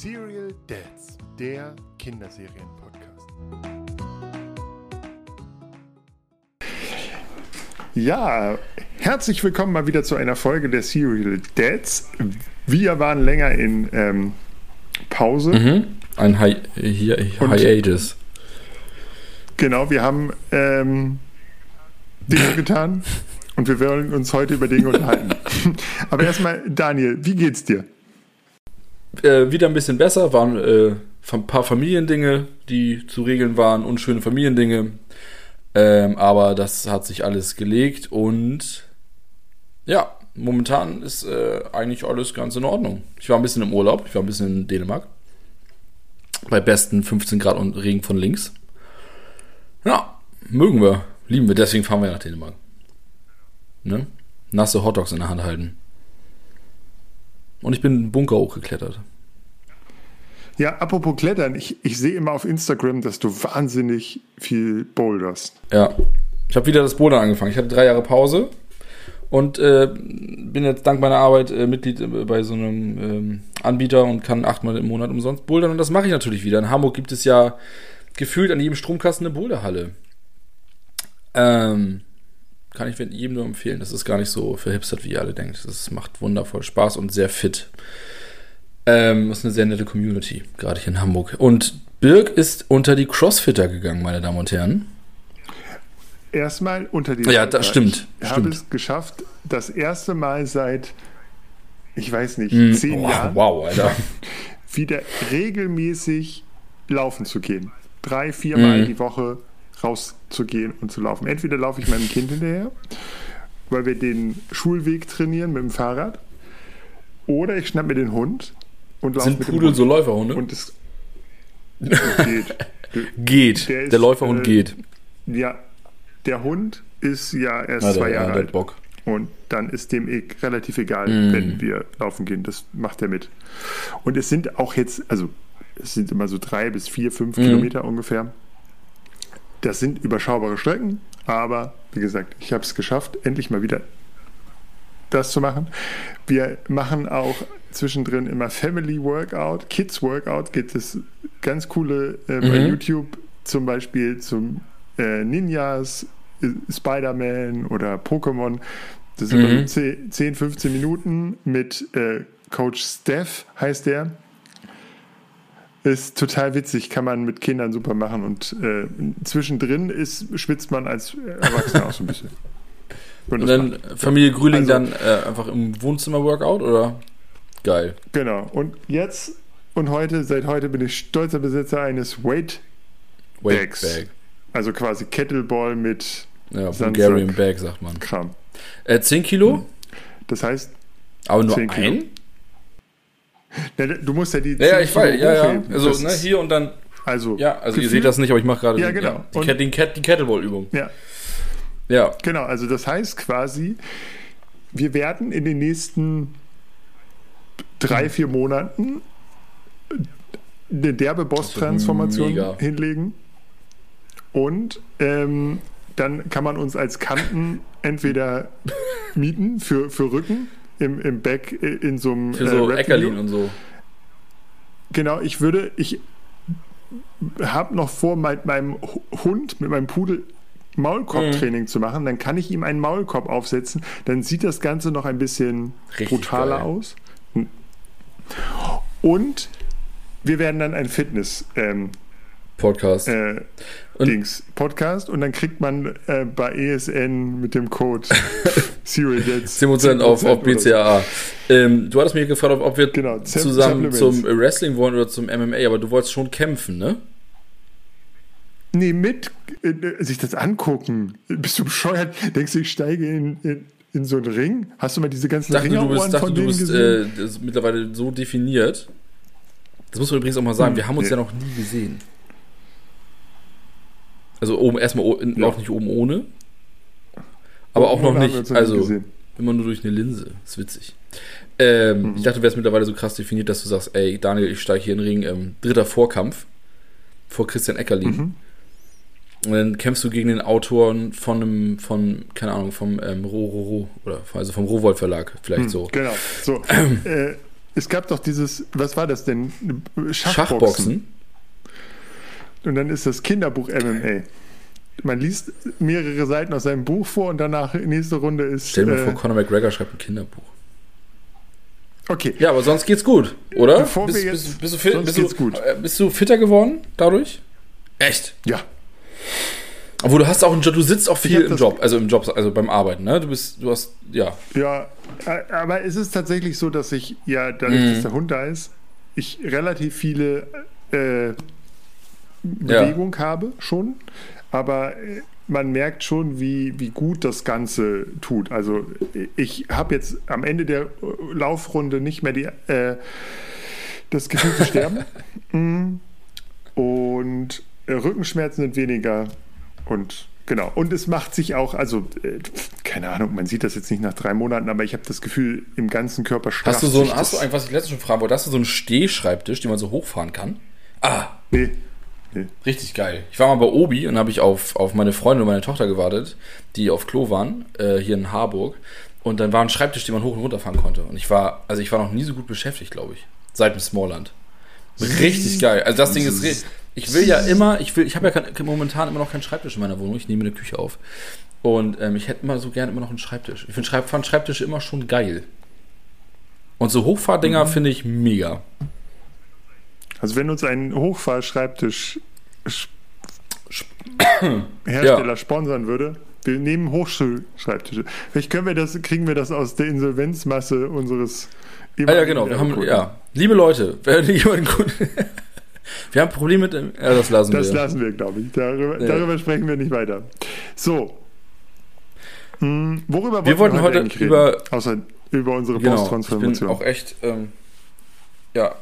Serial Dads, der Kinderserien-Podcast. Ja, herzlich willkommen mal wieder zu einer Folge der Serial Dads. Wir waren länger in ähm, Pause. Mhm. Ein Hi Hi Und- Hiatus. Genau, wir haben ähm, Dinge getan und wir wollen uns heute über Dinge unterhalten. Aber erstmal, Daniel, wie geht's dir? Äh, wieder ein bisschen besser, waren äh, ein paar Familiendinge, die zu regeln waren, unschöne Familiendinge. Ähm, aber das hat sich alles gelegt und ja, momentan ist äh, eigentlich alles ganz in Ordnung. Ich war ein bisschen im Urlaub, ich war ein bisschen in Dänemark. Bei besten 15 Grad und Regen von links. Ja, mögen wir, lieben wir, deswegen fahren wir nach Dänemark. Ne? Nasse Hotdogs in der Hand halten. Und ich bin einen Bunker hochgeklettert. Ja, apropos Klettern, ich, ich sehe immer auf Instagram, dass du wahnsinnig viel boulderst. Ja, ich habe wieder das Bouldern angefangen. Ich hatte drei Jahre Pause und äh, bin jetzt dank meiner Arbeit äh, Mitglied äh, bei so einem ähm, Anbieter und kann achtmal im Monat umsonst bouldern und das mache ich natürlich wieder. In Hamburg gibt es ja gefühlt an jedem Stromkasten eine Boulderhalle. Ähm, kann ich jedem nur empfehlen. Das ist gar nicht so verhipstert, wie ihr alle denkt. Das macht wundervoll Spaß und sehr fit. Ähm, das ist eine sehr nette Community, gerade hier in Hamburg. Und Birg ist unter die Crossfitter gegangen, meine Damen und Herren. Erstmal unter die Ja, das stimmt, Ich habe stimmt. es geschafft, das erste Mal seit, ich weiß nicht, Mm, zehn wow, Jahren wow, Alter. wieder regelmäßig laufen zu gehen. Drei, viermal Mhm. die Woche rauszugehen und zu laufen. Entweder laufe ich meinem Kind hinterher, weil wir den Schulweg trainieren mit dem Fahrrad, oder ich schnapp mir den Hund und Sind mit dem Pudel so Läuferhunde? Und es geht. geht. Der Der, ist, Läuferhund äh, geht. Ja, der Hund ist ja erst Na, zwei der, Jahre ja, der alt. hat Bock. Und dann ist dem eh relativ egal, Mm. wenn wir laufen gehen. Das macht er mit. Und es sind auch jetzt, also es sind immer so drei bis vier, fünf Mhm. Kilometer ungefähr. Das sind überschaubare Strecken, aber wie gesagt, ich habe es geschafft, endlich mal wieder das zu machen. Wir machen auch zwischendrin immer Family Workout, Kids Workout, gibt es ganz coole äh, bei Mhm. YouTube, zum Beispiel zum äh, Ninjas, äh, Spider-Man oder Pokémon. Das sind Mhm. so 10, 10, 15 Minuten mit äh, Coach Steph, heißt der. Ist total witzig, kann man mit Kindern super machen und äh, zwischendrin ist, schwitzt man als Erwachsener auch so ein bisschen. Und dann. Familie Grühling Also- dann äh, einfach im Wohnzimmer Workout oder? Geil. Genau. Und jetzt und heute, seit heute bin ich stolzer Besitzer eines Weight, Bags. Bag. also quasi Kettleball mit Ja. Bulgarian Bag sagt man. Kram. Äh, 10 Kilo? Das heißt, Aber nur 10 Kilo. ein? na, du musst ja die Ja, ja, 10 ich weiß. Ja, ja. Also, ne, hier und dann. Also, Ja, also ihr seht das nicht, aber ich mache gerade Ja, genau. die, Und- Ket- Ket- die Kettleball-Übung. Ja, Ja. genau. Also das heißt quasi, wir werden in den nächsten drei, Mhm. vier Monaten eine derbe Boss-Transformation hinlegen. Und ähm, dann kann man uns als Kanten entweder mieten für, für Rücken im, im Back äh, in so einem Für so Rap-Video. Eckerlin und so. Genau, ich würde, ich habe noch vor, mit meinem Hund, mit meinem Pudel Maulkorb-Training zu machen. Dann kann ich ihm einen Maulkorb aufsetzen. Dann sieht das Ganze noch ein bisschen Richtig brutaler geil. aus. Und wir werden dann ein Fitness ähm, Podcast. äh, Und- Dings Podcast und dann kriegt man äh, bei ESN mit dem Code Serial Dads 10% auf, auf oder so. BCAA. Ähm, du hattest mich gefragt, ob, wir Genau, Zem- zusammen zum. Wrestling wollen oder zum MMA, aber du wolltest schon kämpfen, ne? Nee, mit äh, sich das angucken. Bist du bescheuert? Denkst du, ich steige in, in, in so einen Ring? Hast du mal diese ganzen dachte, du Ringerohren bist, dachte, von du denen bist gesehen? äh, das mittlerweile so definiert. Das muss man übrigens auch mal sagen, Hm, wir haben uns nee. ja noch nie gesehen. Also oben erstmal Ja. auch nicht oben ohne. Aber auch Oben noch nicht. uns noch nie Also gesehen. immer nur durch eine Linse. ist witzig. Ähm, Mhm. Ich dachte, du wärst mittlerweile so krass definiert, dass du sagst, ey, Daniel, ich steige hier in den Ring, ähm, dritter Vorkampf vor Christian Eckerlin. Mhm. Und dann kämpfst du gegen den Autoren von einem, von, keine Ahnung, vom ähm, Ro, Ro, Ro, oder also vom Rowold Verlag, vielleicht so. Genau. So, äh, es gab doch dieses, was war das denn? Schachboxen. Schachboxen. Und dann ist das Kinderbuch MMA. Man liest mehrere Seiten aus seinem Buch vor und danach nächste Runde ist. Stell dir mal äh, vor, Conor McGregor schreibt ein Kinderbuch. Okay, Ja, aber sonst geht's gut, oder? Bevor bist, wir bist, jetzt- bist, du fit, bist, du, gut. äh, bist du fitter geworden dadurch? Echt? ja. Obwohl du hast auch einen Job, du sitzt auch viel im Job, also im Job, also beim Arbeiten, ne? Du bist, du hast, ja. Ja, aber es ist tatsächlich so, dass ich ja, dadurch, Mhm. dass der Hund da ist, ich relativ viele äh, Bewegung habe schon, aber äh, man merkt schon, wie, wie gut das Ganze tut. Also ich habe jetzt am Ende der äh, Laufrunde nicht mehr die, äh, das Gefühl zu sterben. Mm. Und Rückenschmerzen sind weniger und genau. Und es macht sich auch, also äh, keine Ahnung, man sieht das jetzt nicht nach drei Monaten, aber ich habe das Gefühl, im ganzen Körper strafft Hast du so ein, hast du was ich letztens schon fragen wollte, hast du so einen Stehschreibtisch, den man so hochfahren kann? Ah, Nee. richtig geil. Ich war mal bei Obi und habe ich auf, auf meine Freundin und meine Tochter gewartet, die auf Klo waren, äh, hier in Harburg. Und dann war ein Schreibtisch, den man hoch und runter fahren konnte. Und ich war, also ich war noch nie so gut beschäftigt, glaube ich. Seit dem Smallland. Richtig geil. Also das Ding ist richtig. Ich will ja immer, ich will, ich habe ja kein, momentan immer noch keinen Schreibtisch in meiner Wohnung. Ich nehme eine Küche auf. Und ähm, ich hätte immer so gerne immer noch einen Schreibtisch. Ich finde Schreib, fand Schreibtische immer schon geil. Und so Hochfahrdinger finde ich mega. Also wenn uns ein Hochfahrschreibtisch sch- Hersteller Ja. sponsern würde, wir nehmen Hochschulschreibtische. Vielleicht können wir das, kriegen wir das aus der Insolvenzmasse unseres Ah ja, genau. Wir haben, ja. Liebe Leute, wenn jemand gut. Wir haben Probleme mit dem. Ja, das lassen Das wir. lassen wir, glaube ich. Darüber, Ja. darüber sprechen wir nicht weiter. So. Hm, worüber Wir wollten heute eigentlich über-? Außer über unsere genau. Ich bin Posttransformation. auch echt. Ähm, ja.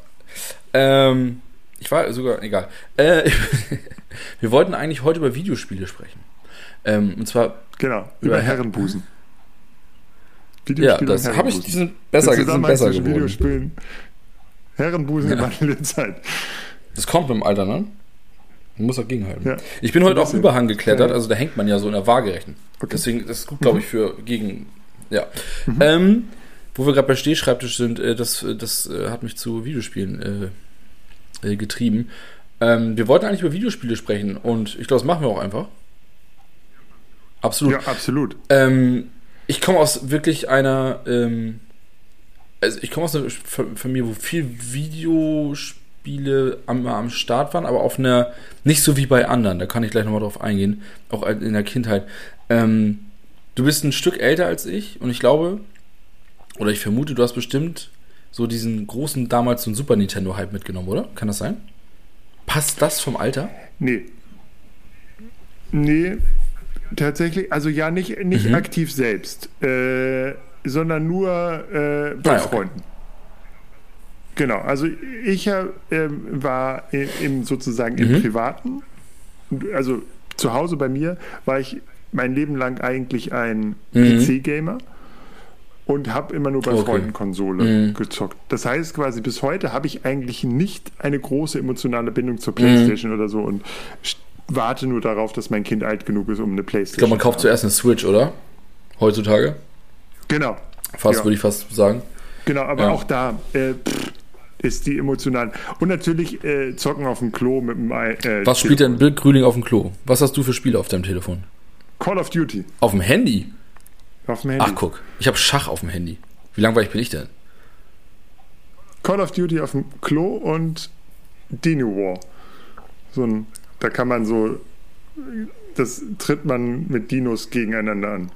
Ähm, ich war sogar. Egal. Äh, wir wollten eigentlich heute über Videospiele sprechen. Ähm, und zwar. Genau, über Über Her- Herrenbusen. Ja, Videospiele das und habe ich. Die Herrenbusen. sind besser, Der die sind Zusammenhang besser geworden. Videospielen, Herrenbusen Ja. der Zeit. Das kommt mit dem Alter, ne? Man muss dagegen halten. Ja. Ich bin heute auf. Überhang geklettert, Ja. also da hängt man ja so in der Waagerechten. Okay. Deswegen, das ist gut, glaube ich, für gegen. Ja. Mhm. Ähm, wo wir gerade bei Stehschreibtisch sind, äh, das, äh, das äh, hat mich zu Videospielen äh, getrieben. Ähm, wir wollten eigentlich über Videospiele sprechen und ich glaube, das machen wir auch einfach. Absolut. Ja, absolut. Ähm, ich komme aus wirklich einer, ähm, also ich komme aus einer Familie, wo viel Videospiele am, am Start waren, aber auf einer, nicht so wie bei anderen, da kann ich gleich nochmal drauf eingehen, auch in der Kindheit. Ähm, du bist ein Stück älter als ich und ich glaube, oder ich vermute, du hast bestimmt so diesen großen, damals so einen Super Nintendo-Hype mitgenommen, oder? Kann das sein? Passt das vom Alter? Nee. Nee, tatsächlich, also ja, nicht, nicht Mhm. aktiv selbst, äh, sondern nur äh, bei Ah, ja, okay. Genau, also ich äh, ähm, war im sozusagen im Mhm. Privaten, also zu Hause bei mir war ich mein Leben lang eigentlich ein Mhm. PC-Gamer und habe immer nur bei Okay. Freunden Konsole Mhm. gezockt. Das heißt quasi bis heute habe ich eigentlich nicht eine große emotionale Bindung Mhm. zur Playstation oder so und warte nur darauf, dass mein Kind alt genug ist, um eine Playstation Ich glaube, man kauft zuerst eine Switch, oder? Heutzutage? Genau, Fast, Ja. würde ich fast sagen. genau, aber Ja. auch da äh, pff, ist die emotional. Und natürlich äh, zocken auf dem Klo mit dem äh, Was spielt denn Bill Grüning auf dem Klo? Was hast du für Spiele auf deinem Telefon? Call of Duty Auf dem Handy? auf dem Handy. Ach, guck. Ich habe Schach auf dem Handy. Wie langweilig bin ich denn? Call of Duty auf dem Klo und Dino War. So ein, da kann man so, das tritt man mit Dinos gegeneinander an,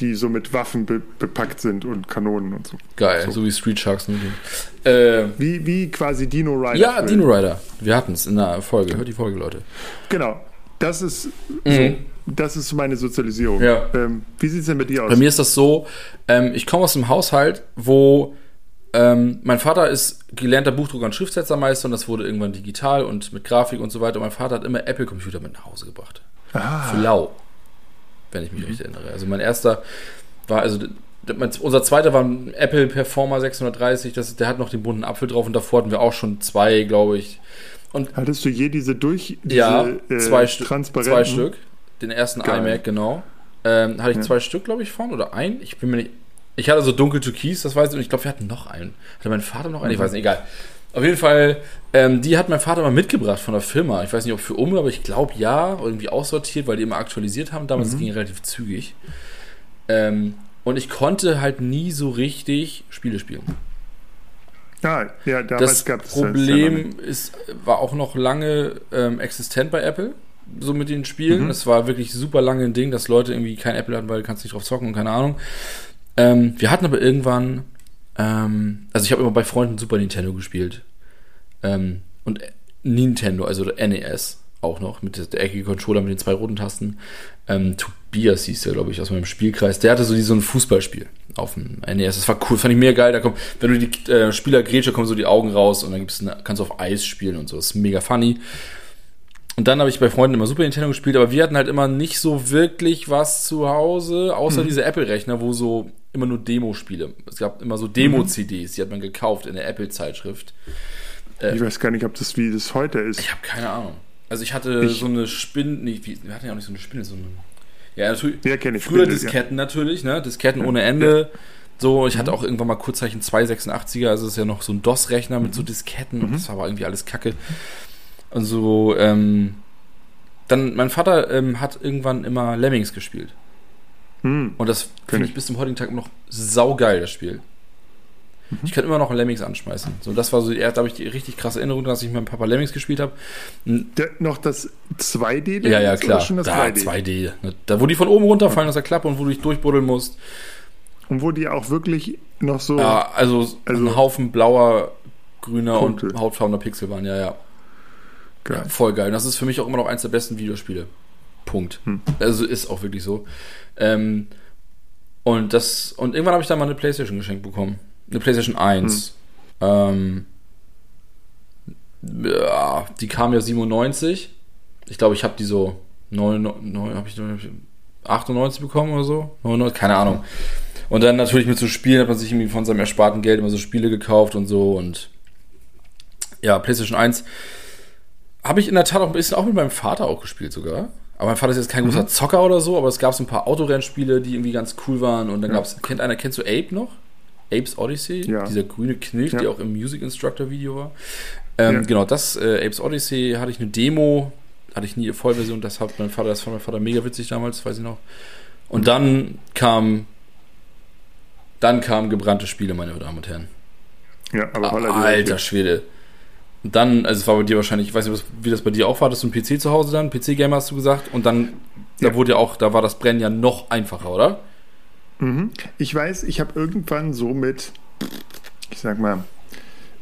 die so mit Waffen be bepackt sind und Kanonen und so. Geil, so, So. wie Street Sharks. Äh, Wie, wie quasi Dino Rider. ja. Dino Rider. Wir hatten es in der Folge. Hört die Folge, Leute. Genau. Das ist Mhm. so. Das ist meine Sozialisierung. Ja. Ähm, wie sieht es denn mit dir aus? Bei mir ist das so, ähm, ich komme aus einem Haushalt, wo ähm, mein Vater ist gelernter Buchdrucker und Schriftsetzermeister und das wurde irgendwann digital und mit Grafik und so weiter. Und mein Vater hat immer Apple-Computer mit nach Hause gebracht. ah, Für lau, wenn ich mich recht erinnere. Also mein erster war, also mein, unser zweiter war ein Apple Performer 630, das, der hat noch den bunten Apfel drauf und davor hatten wir auch schon zwei, glaube ich. Und hattest du je diese durch diese ja, äh, zwei, Stück, transparenten? zwei Stück. Den ersten Geil. iMac, genau. Ähm, hatte ich Ja. zwei Stück, glaube ich, von oder ein. Ich bin mir nicht. Ich hatte so dunkel türkis, das weiß ich, und ich glaube, wir hatten noch einen. Hatte mein Vater noch einen? Ich weiß nicht, egal. Auf jeden Fall, ähm, die hat mein Vater mal mitgebracht von der Firma. Ich weiß nicht, ob für um, aber ich glaube ja, irgendwie aussortiert, weil die immer aktualisiert haben. Damals Mhm. ging relativ zügig. Ähm, und ich konnte halt nie so richtig Spiele spielen. Ah, ja, damals Das gab es das ja Problem ist, war auch noch lange ähm, existent bei Apple, so mit den Spielen. Mhm. Es war wirklich super lange ein Ding, dass Leute irgendwie kein Apple hatten, weil du kannst nicht drauf zocken und keine Ahnung. Ähm, wir hatten aber irgendwann, ähm, also ich habe immer bei Freunden Super Nintendo gespielt. Ähm, und Nintendo, also der NES auch noch, mit der, der eckige Controller mit den zwei roten Tasten. Ähm, Tobias hieß der, glaube ich, aus meinem Spielkreis. Der hatte so, so ein Fußballspiel auf dem NES. Das war cool, fand ich mega geil. Da kommt, wenn du die äh, Spieler grätsche, kommen so die Augen raus und dann gibt's eine, kannst du auf Eis spielen und so. Das ist mega funny. Und dann habe ich bei Freunden immer Super Nintendo gespielt, aber wir hatten halt immer nicht so wirklich was zu Hause, außer diese Apple-Rechner, wo so immer nur Demo-Spiele. Es gab immer so Demo-CDs, die hat man gekauft in der Apple-Zeitschrift. Ich weiß gar nicht, ob das wie das heute ist. Ich habe keine Ahnung. Also ich hatte Ich- so eine Spinne, nee, wir hatten ja auch nicht so eine Spinne, so eine. Ja, natürlich. Ja, kenn ich, Früher Spindel, ja. Disketten natürlich, ne? Disketten ohne Ende. So, ich hatte auch irgendwann mal kurzzeichen 286er, also ist ja noch so ein DOS-Rechner mit so Disketten und das war aber irgendwie alles Kacke. Und so, ähm, dann, mein Vater ähm, hat irgendwann immer Lemmings gespielt. Hm. Und das finde ich. bis zum heutigen Tag noch saugeil, das Spiel. Mhm. Ich kann immer noch Lemmings anschmeißen. So, das war so, da habe ich die richtig krasse Erinnerung, dass ich mit meinem Papa Lemmings gespielt habe. Noch das 2D? Ja, ja, klar. Schon das da 3D? 2D. ne? Da, wo die von oben runterfallen aus der Klappe und wo du dich durchbuddeln musst. Und wo die auch wirklich noch so. Ja, also, Also- ein Haufen blauer, grüner Punkte. und hautfarbener Pixel waren, ja, ja. Geil. Voll geil. Und das ist für mich auch immer noch eins der besten Videospiele. Punkt. Hm. Also ist auch wirklich so. Ähm, und das, und irgendwann habe ich dann mal eine Playstation geschenkt bekommen. Eine Playstation 1. Hm. Ähm, ja, die kam ja 97. Ich glaube, ich habe die so 99, habe ich 98 bekommen oder so? 99, keine Ahnung. Und dann natürlich mit so Spielen hat man sich irgendwie von seinem ersparten Geld immer so Spiele gekauft und so und ja, PlayStation 1 habe ich in der Tat auch ein bisschen auch mit meinem Vater auch gespielt sogar. Aber mein Vater ist jetzt kein großer Zocker oder so, aber es gab so ein paar Autorennspiele, die irgendwie ganz cool waren. Und dann Ja. gab's, kennt einer, kennst du Ape noch? Apes Odyssey? Ja. Dieser grüne Knilch, Ja. der auch im Music Instructor Video war. Ähm, Ja. Genau, das äh, Apes Odyssey hatte ich eine Demo, hatte ich nie eine Vollversion, das hat mein Vater, das fand mein Vater mega witzig damals, weiß ich noch. Und dann kam, dann kamen gebrannte Spiele, meine Damen und Herren. Ja, aber Ah, Alter. Schwede. Und dann, also es war bei dir wahrscheinlich, ich weiß nicht, wie das bei dir auch war, dass du einen PC zu Hause dann, PC-Gamer hast du gesagt, und dann, da wurde ja auch, da war das Brennen ja noch einfacher, oder? Mhm. Ich weiß, ich habe irgendwann so mit, ich sag mal,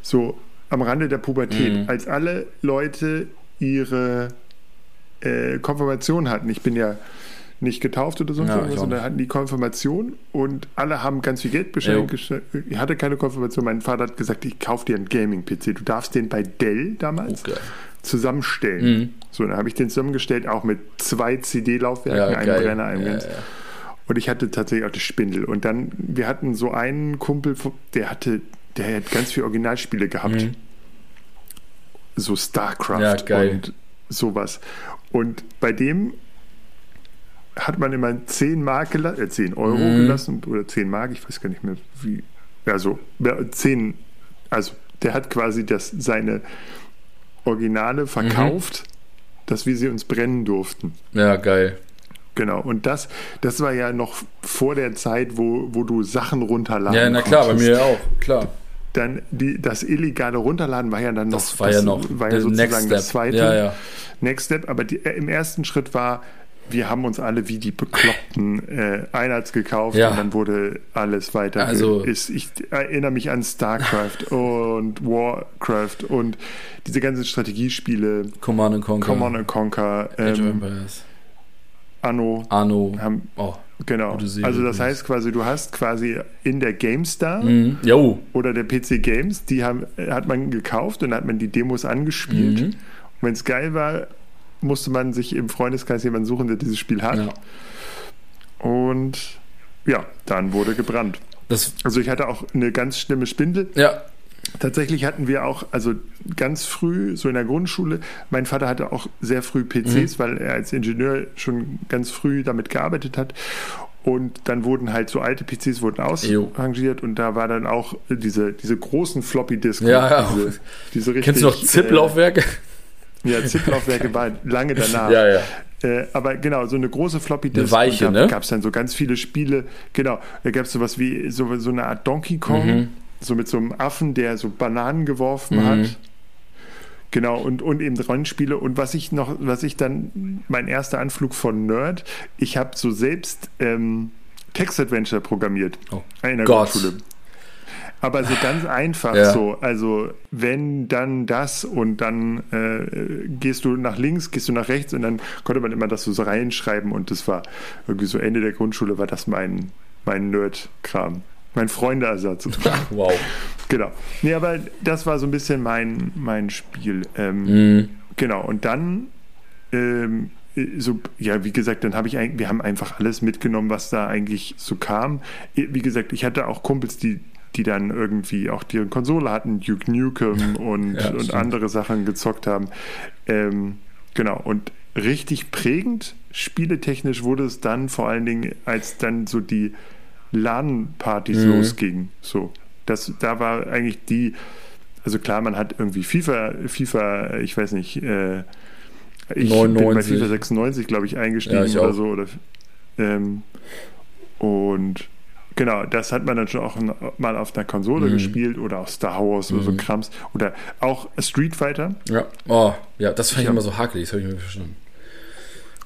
so am Rande der Pubertät, Mhm. als alle Leute ihre äh, Konfirmation hatten, ich bin ja nicht getauft oder so, Ja, irgendwas, sondern hatten die Konfirmation und alle haben ganz viel Geld gesch- Ich hatte keine Konfirmation. Mein Vater hat gesagt, ich kaufe dir einen Gaming-PC. Du darfst den bei Dell damals geil. zusammenstellen. Mhm. So, dann habe ich den zusammengestellt, auch mit zwei CD-Laufwerken, Ja, einem. Brenner, einem Ja, ganz. ja. Und ich hatte tatsächlich auch die Spindel. Und dann, wir hatten so einen Kumpel, der hatte, der hat ganz viele Originalspiele gehabt. Mhm. So StarCraft Ja, und sowas. Und bei dem hat man immer 10 Mark gelassen, äh, 10 Euro Mhm. gelassen oder 10 Mark, ich weiß gar nicht mehr wie. Ja, so, ja, 10, also der hat quasi das, seine Originale Mhm. verkauft, dass wir sie uns brennen durften. Ja, geil. Genau, und das, das war ja noch vor der Zeit, wo, wo du Sachen runterladen Ja, na klar, bei mir ja auch, klar. Dann die, das illegale Runterladen war ja dann noch, Das war ja noch war ja sozusagen Next das zweite Ja, ja. Next Step. Aber die, äh, im ersten Schritt war, wir haben uns alle wie die Bekloppten äh, Einheits gekauft Ja. und dann wurde alles weiter. Also- ist, ich erinnere mich an StarCraft und Warcraft und diese ganzen Strategiespiele, Command and Conquer. Command Conquer, Age of ähm, Empires. Anno, Anno. haben Oh. Genau. Also das heißt quasi, du hast quasi in der GameStar Mhm. Oder der PC Games, die haben, hat man gekauft und hat man die Demos angespielt. Mhm. Und wenn es geil war, musste man sich im Freundeskreis jemanden suchen, der dieses Spiel hat. Ja. Und ja, dann wurde gebrannt. Das, Also ich hatte auch eine ganz schlimme Spindel. ja. Tatsächlich hatten wir auch, also ganz früh, so in der Grundschule, mein Vater hatte auch sehr früh PCs, weil er als Ingenieur schon ganz früh damit gearbeitet hat. Und dann wurden halt so alte PCs wurden ausrangiert und da war dann auch diese, diese großen Floppy-Disks. Ja, ja. Diese, diese richtig, Kennst du noch ZIP-Laufwerke? Äh, ja, ZIP-Laufwerke waren lange danach. ja, ja. Äh, aber genau, so eine große Floppy-Disk. Eine weiche, da ne? gab es dann so ganz viele Spiele. Genau, da gab es sowas wie so, so eine Art Donkey Kong, Mhm. So mit so einem Affen, der so Bananen geworfen Mhm. hat. Genau, und, und eben Rollenspiele. Und was ich noch, was ich dann, mein erster Anflug von Nerd, ich habe so selbst ähm, Text-Adventure programmiert Oh in der Gott. Grundschule. Aber so ganz einfach Ja. so. Also wenn dann das und dann äh, gehst du nach links, gehst du nach rechts und dann konnte man immer das so reinschreiben und das war irgendwie so Ende der Grundschule war das mein, mein Nerd-Kram. Mein Freundeersatz. Wow. genau. Nee, aber das war so ein bisschen mein, mein Spiel. Ähm, Mhm. Genau, und dann, ähm, so, ja, wie gesagt, dann habe ich eigentlich, wir haben einfach alles mitgenommen, was da eigentlich so kam. Wie gesagt, ich hatte auch Kumpels, die, die dann irgendwie auch die Konsole hatten, Duke Nukem und, Ja, und andere Sachen gezockt haben. Ähm, genau, und richtig prägend, spieletechnisch wurde es dann vor allen Dingen, als dann so die LAN-Partys Mhm. losgingen. So, das, da war eigentlich die, also klar, man hat irgendwie FIFA, FIFA, ich weiß nicht, äh, ich bin bei 99. FIFA 96, glaube ich, eingestiegen Ja, ich oder auch. so. Oder, ähm, und genau, das hat man dann schon auch mal auf einer Konsole Mhm. gespielt oder auf Star Wars oder so Mhm. Krams. Oder auch Street Fighter Ja. Oh, ja, das fand ich Ich immer so hakelig, das habe ich mir verstanden.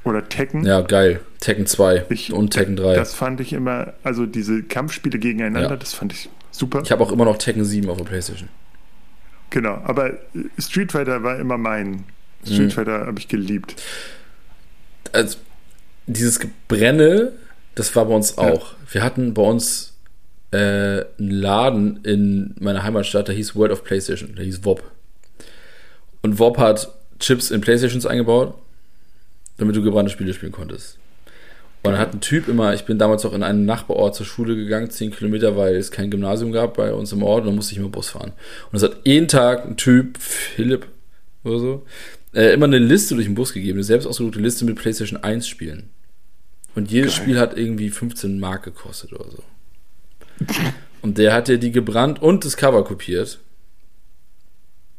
Oder Tekken. Ja, geil. Tekken 2 Ich- und Tekken 3. Das fand ich immer, also diese Kampfspiele gegeneinander, Ja. das fand ich super. ich habe auch immer noch Tekken 7 auf der Playstation. Genau, aber Street Fighter war immer mein. Street Mhm. Fighter habe ich geliebt. also dieses Gebrenne, das war bei uns Ja. auch. Wir hatten bei uns äh, einen Laden in meiner Heimatstadt, der hieß World of PlayStation, der hieß WOP. Und WOP hat Chips in Playstations eingebaut, damit du gebrannte Spiele spielen konntest. Und dann hat ein Typ immer, ich bin damals auch in einen Nachbarort zur Schule gegangen, 10 Kilometer, weil es kein Gymnasium gab bei uns im Ort und dann musste ich immer Bus fahren. Und es hat jeden Tag ein Typ, Philipp oder so, äh, immer eine Liste durch den Bus gegeben, eine selbst ausgedruckte Liste mit PlayStation 1 Spielen. Und jedes Geil. Spiel hat irgendwie 15 Mark gekostet oder so. Und der hat ja die gebrannt und das Cover kopiert.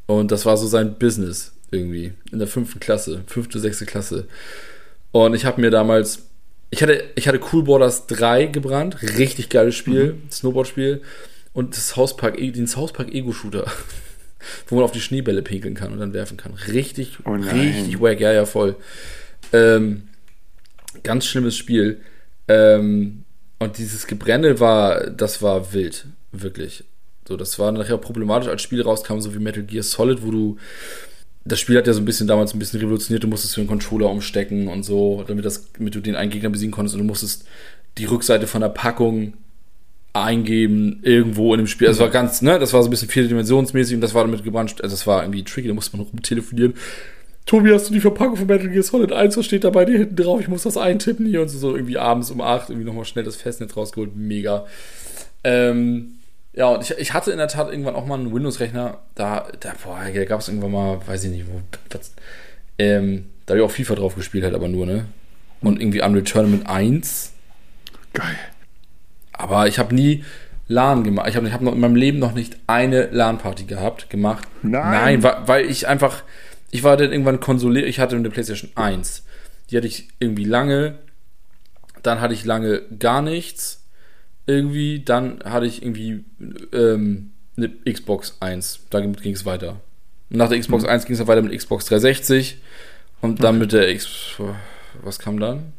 Und das war so sein Business irgendwie in der fünften Klasse, fünfte, sechste Klasse. Und ich habe mir damals, ich hatte, ich hatte Cool Borders 3 gebrannt, richtig geiles Spiel, Snowboard-Spiel. Und das Hauspark, den Hauspark Ego-Shooter, wo man auf die Schneebälle pinkeln kann und dann werfen kann. Richtig, Oh richtig wack, ja, ja, voll. Ähm, ganz schlimmes Spiel. Ähm, und dieses Gebrenne war, das war wild, wirklich. So, das war nachher problematisch, als Spiel rauskam, so wie Metal Gear Solid, wo du das Spiel hat ja so ein bisschen damals ein bisschen revolutioniert, du musstest den Controller umstecken und so, damit, das, damit du den einen Gegner besiegen konntest und du musstest die Rückseite von der Packung eingeben, irgendwo in dem Spiel. Also es war ganz, ne, das war so ein bisschen vierdimensionsmäßig und das war damit gebrannt, also das war irgendwie tricky, da musste man rumtelefonieren. Tobi, hast du die Verpackung von Metal Gear Solid 1? Was steht da bei dir hinten drauf? Ich muss das eintippen hier und so, so irgendwie abends um 8 irgendwie nochmal schnell das Festnetz rausgeholt. Mega. Ähm, ja, und ich, ich hatte in der Tat irgendwann auch mal einen Windows-Rechner, da, da, boah, da gab es irgendwann mal, weiß ich nicht, wo, was, ähm, da habe ich auch FIFA drauf gespielt halt, aber nur, ne? Und irgendwie Unreal Tournament 1. Geil. Aber ich habe nie LAN gemacht. Ich habe ich hab noch in meinem Leben noch nicht eine LAN-Party gehabt, gemacht. Nein. Nein, weil, weil ich einfach, ich war dann irgendwann konsoliert, ich hatte eine PlayStation 1. Die hatte ich irgendwie lange. Dann hatte ich lange gar nichts. Irgendwie, dann hatte ich irgendwie ähm, eine Xbox 1. Damit ging es weiter. Und nach der Xbox 1 ging es dann weiter mit Xbox 360. Und dann mit der X. Was kam dann?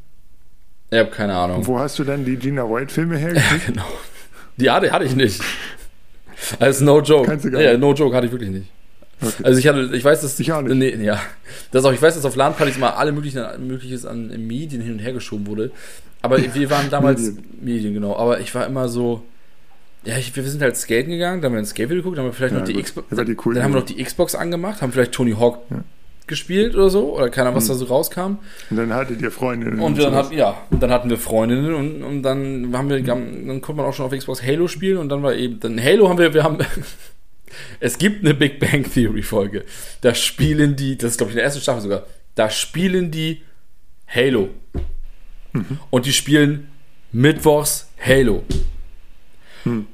Ich habe keine Ahnung. Wo hast du dann die Gina White-Filme hergekriegt? Genau. Die hatte, hatte ich nicht. Also no joke. Kannst du gar ja, nicht. no joke hatte ich wirklich nicht. Okay. Also ich hatte, ich weiß, dass Ich auch nicht. Nee, ja. Das auch, ich weiß, dass auf LAN-Partys mal alle möglichen mögliches an Medien hin und her geschoben wurde. Aber wir waren damals Medien. Medien. genau. Aber ich war immer so. Ja, ich, wir sind halt skaten gegangen, dann haben wir ein Skate-Video geguckt, dann haben wir vielleicht Ja, noch die. Xbox. Die coole dann haben wir noch die Xbox angemacht, haben vielleicht Tony Hawk Ja. Gespielt oder so, oder keiner, was da so rauskam. Und dann hattet ihr Freundinnen. Und dann sowas. hatten, ja, und dann hatten wir Freundinnen und, und dann haben wir, dann konnte man auch schon auf Xbox Halo spielen und dann war eben, dann Halo haben wir, wir haben, es gibt eine Big Bang Theory Folge. Da spielen die, das ist glaube ich in der ersten Staffel sogar, da spielen die Halo. Und die spielen Mittwochs Halo.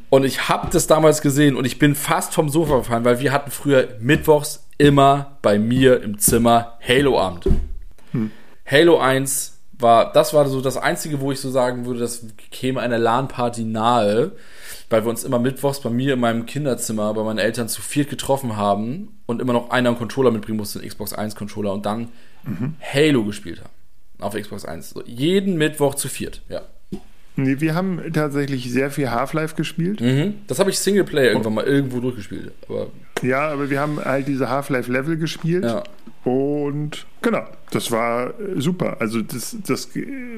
Und ich habe das damals gesehen und ich bin fast vom Sofa gefallen, weil wir hatten früher Mittwochs immer bei mir im Zimmer Halo-Abend. Hm. Halo 1 war, das war so das Einzige, wo ich so sagen würde, das käme einer LAN-Party nahe, weil wir uns immer mittwochs bei mir in meinem Kinderzimmer bei meinen Eltern zu viert getroffen haben und immer noch einer einen Controller mitbringen musste, einen Xbox 1 Controller und dann mhm. Halo gespielt haben. Auf Xbox 1. So, jeden Mittwoch zu viert, ja. Nee, wir haben tatsächlich sehr viel Half-Life gespielt. Mhm. Das habe ich Singleplayer irgendwann mal irgendwo durchgespielt. Aber ja, aber wir haben halt diese Half-Life-Level gespielt. Ja. Und genau, das war super. Also das, das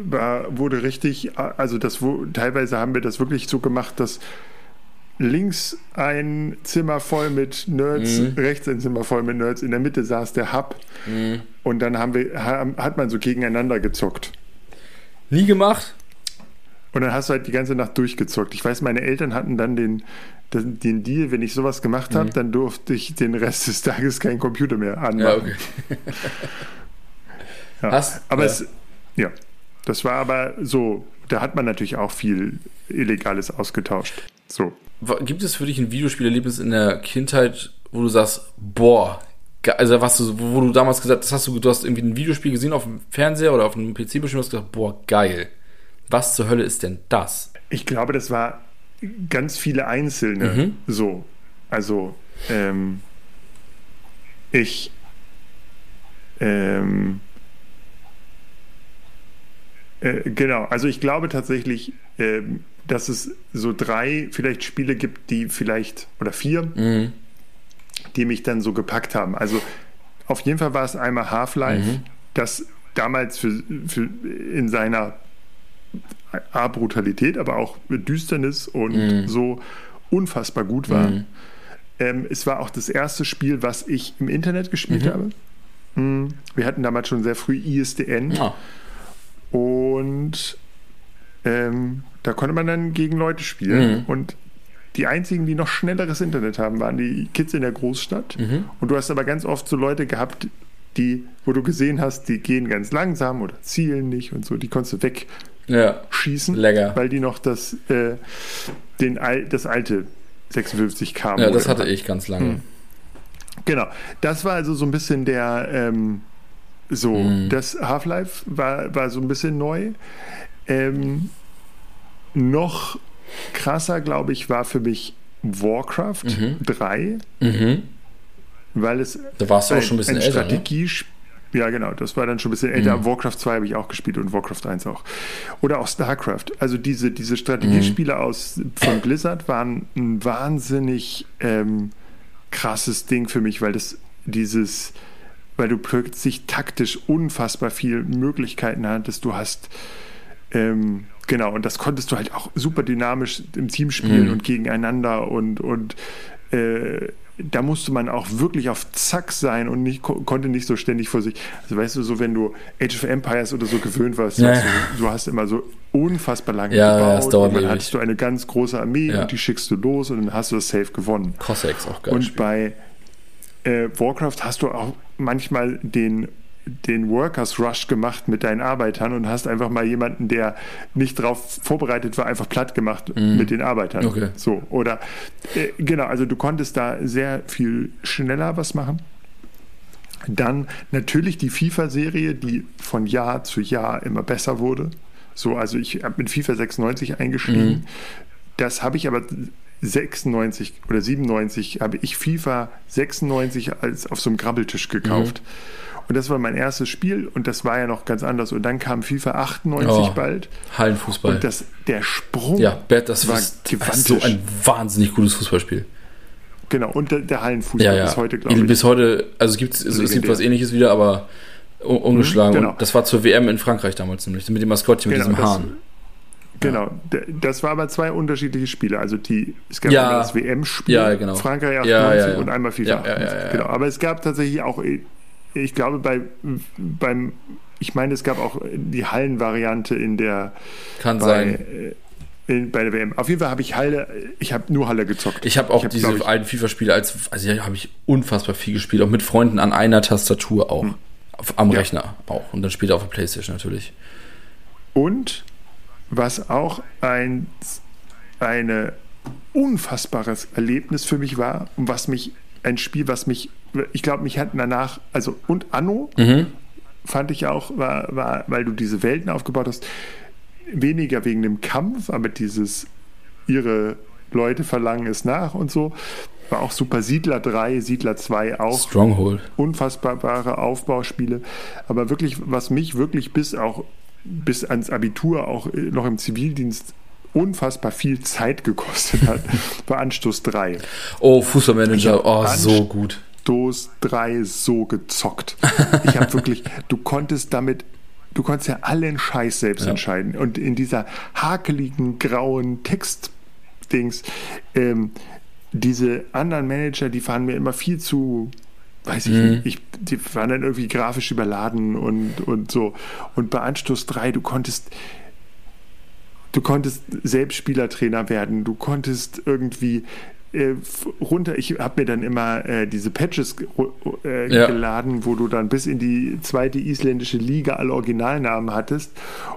war, wurde richtig, also das teilweise haben wir das wirklich so gemacht, dass links ein Zimmer voll mit Nerds, mhm. rechts ein Zimmer voll mit Nerds, in der Mitte saß der Hub mhm. und dann haben wir, hat man so gegeneinander gezockt. Nie gemacht? Und dann hast du halt die ganze Nacht durchgezockt. Ich weiß, meine Eltern hatten dann den, den, den Deal, wenn ich sowas gemacht habe, mhm. dann durfte ich den Rest des Tages keinen Computer mehr anmachen. Ja, okay. ja. Hast, aber ja. es, ja, das war aber so, da hat man natürlich auch viel Illegales ausgetauscht. So. Gibt es für dich ein Videospielerlebnis in der Kindheit, wo du sagst, boah, also was du, wo du damals gesagt hast, hast du, du hast irgendwie ein Videospiel gesehen auf dem Fernseher oder auf einem PC bestimmt, hast gesagt, boah, geil was zur Hölle ist denn das? Ich glaube, das war ganz viele einzelne mhm. so. Also, ähm, ich, ähm, äh, genau, also ich glaube tatsächlich, ähm, dass es so drei vielleicht Spiele gibt, die vielleicht, oder vier, mhm. die mich dann so gepackt haben. Also auf jeden Fall war es einmal Half-Life, mhm. das damals für, für in seiner A, Brutalität, aber auch Düsternis und mm. so unfassbar gut war. Mm. Ähm, es war auch das erste Spiel, was ich im Internet gespielt mhm. habe. Mm. Wir hatten damals schon sehr früh ISDN. Ja. Und ähm, da konnte man dann gegen Leute spielen. Mhm. Und die einzigen, die noch schnelleres Internet haben, waren die Kids in der Großstadt. Mhm. Und du hast aber ganz oft so Leute gehabt, die, wo du gesehen hast, die gehen ganz langsam oder zielen nicht und so, die konntest du weg ja. Lecker. weil die noch das, äh, den, das alte 56K Ja, das hatte ich ganz lange. Hm. Genau. Das war also so ein bisschen der, ähm, so, hm. das Half-Life war, war so ein bisschen neu. Ähm, noch krasser, glaube ich, war für mich Warcraft mhm. 3. Mhm. Weil es da warst du auch schon ein bisschen ein älter, ne? Strategiespiel ja, genau. Das war dann schon ein bisschen älter. Mhm. Warcraft 2 habe ich auch gespielt und Warcraft 1 auch. Oder auch StarCraft. Also diese, diese Strategiespiele mhm. aus, von Blizzard waren ein wahnsinnig ähm, krasses Ding für mich, weil das dieses, weil du plötzlich taktisch unfassbar viele Möglichkeiten hattest. Du hast ähm, genau, und das konntest du halt auch super dynamisch im Team spielen mhm. und gegeneinander und, und äh, da musste man auch wirklich auf Zack sein und nicht, konnte nicht so ständig vor sich. Also weißt du, so wenn du Age of Empires oder so gewöhnt warst, ja. hast du, du, hast immer so unfassbar lange ja, gebaut. Ja, und dann hattest du eine ganz große Armee ja. und die schickst du los und dann hast du das Safe gewonnen. Cossacks auch geil. Und bei äh, Warcraft hast du auch manchmal den den Workers Rush gemacht mit deinen Arbeitern und hast einfach mal jemanden, der nicht darauf vorbereitet war, einfach platt gemacht mm. mit den Arbeitern. Okay. So, oder äh, genau, also du konntest da sehr viel schneller was machen. Dann natürlich die FIFA-Serie, die von Jahr zu Jahr immer besser wurde. So, also ich habe mit FIFA 96 eingestiegen. Mm. Das habe ich aber 96 oder 97 habe ich FIFA 96 als auf so einem Grabbeltisch gekauft. Mm und das war mein erstes Spiel und das war ja noch ganz anders. Und dann kam FIFA 98 oh, bald. Hallenfußball. Und das, der Sprung ja, das war gigantisch. so ein wahnsinnig gutes Fußballspiel. Genau, und der, der Hallenfußball ja, ja. bis heute, glaube ich. Bis heute, also es gibt, also es gibt was ähnliches wieder, aber ungeschlagen. Mhm, genau. das war zur WM in Frankreich damals nämlich, mit dem Maskottchen, mit genau, diesem Hahn. Genau, das war aber zwei unterschiedliche Spiele. Also die, es gab ja. das WM-Spiel, ja, genau. Frankreich 98 ja, ja, und einmal FIFA 98. Genau, aber es gab tatsächlich auch ich glaube, bei, beim, ich meine, es gab auch die Hallenvariante in der. Kann bei, sein. Äh, in, bei der WM. Auf jeden Fall habe ich Halle, ich habe nur Halle gezockt. Ich habe auch ich hab, diese ich, alten FIFA-Spiele als, also ja, habe ich unfassbar viel gespielt, auch mit Freunden an einer Tastatur auch. Hm. Auf, am ja. Rechner auch. Und dann später auf der Playstation natürlich. Und was auch ein eine unfassbares Erlebnis für mich war und was mich ein Spiel, was mich, ich glaube, mich hatten danach, also und Anno mhm. fand ich auch, war, war, weil du diese Welten aufgebaut hast, weniger wegen dem Kampf, aber dieses, ihre Leute verlangen es nach und so. War auch super. Siedler 3, Siedler 2 auch. Stronghold. Unfassbare Aufbauspiele. Aber wirklich, was mich wirklich bis auch bis ans Abitur auch noch im Zivildienst unfassbar viel Zeit gekostet hat, war Anstoß 3. Oh, Fußballmanager, oh, so gut. Anstoß 3 so gezockt. Ich habe wirklich, du konntest damit du konntest ja allen Scheiß selbst ja. entscheiden. Und in dieser hakeligen, grauen Textdings, ähm, diese anderen Manager, die waren mir immer viel zu, weiß ich mhm. nicht, ich, die waren dann irgendwie grafisch überladen und, und so. Und bei Anstoß 3, du konntest du konntest selbst Spielertrainer werden, du konntest irgendwie äh, runter, ich habe mir dann immer äh, diese Patches äh, ja. geladen, wo du dann bis in die zweite isländische Liga alle Originalnamen hattest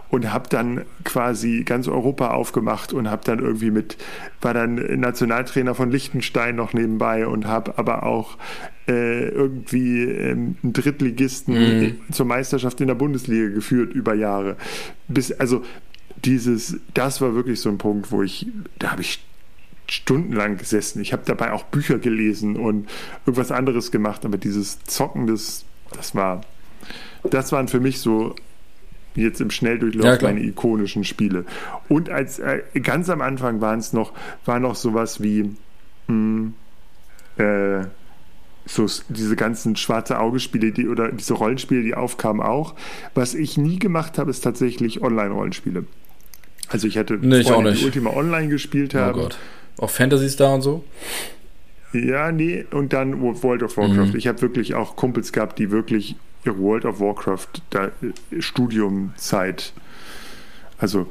und habe dann quasi ganz Europa aufgemacht und habe dann irgendwie mit, war dann Nationaltrainer von Liechtenstein noch nebenbei und habe aber auch äh, irgendwie ähm, einen Drittligisten mhm. zur Meisterschaft in der Bundesliga geführt über Jahre. Bis, also dieses, das war wirklich so ein Punkt, wo ich, da habe ich stundenlang gesessen. Ich habe dabei auch Bücher gelesen und irgendwas anderes gemacht, aber dieses Zocken, das, das war, das waren für mich so jetzt im Schnelldurchlauf ja, meine ikonischen Spiele. Und als äh, ganz am Anfang waren es noch, war noch sowas wie mh, hm, äh, so diese ganzen schwarze Augespiele, die oder diese Rollenspiele, die aufkamen auch. Was ich nie gemacht habe, ist tatsächlich Online-Rollenspiele. Also ich hatte nee, Freunde, die Ultima Online gespielt haben. Oh Gott. Auch Fantasy Star und so? Ja, nee, und dann World of Warcraft. Mhm. Ich habe wirklich auch Kumpels gehabt, die wirklich ihre World of Warcraft da, äh, Studiumzeit, also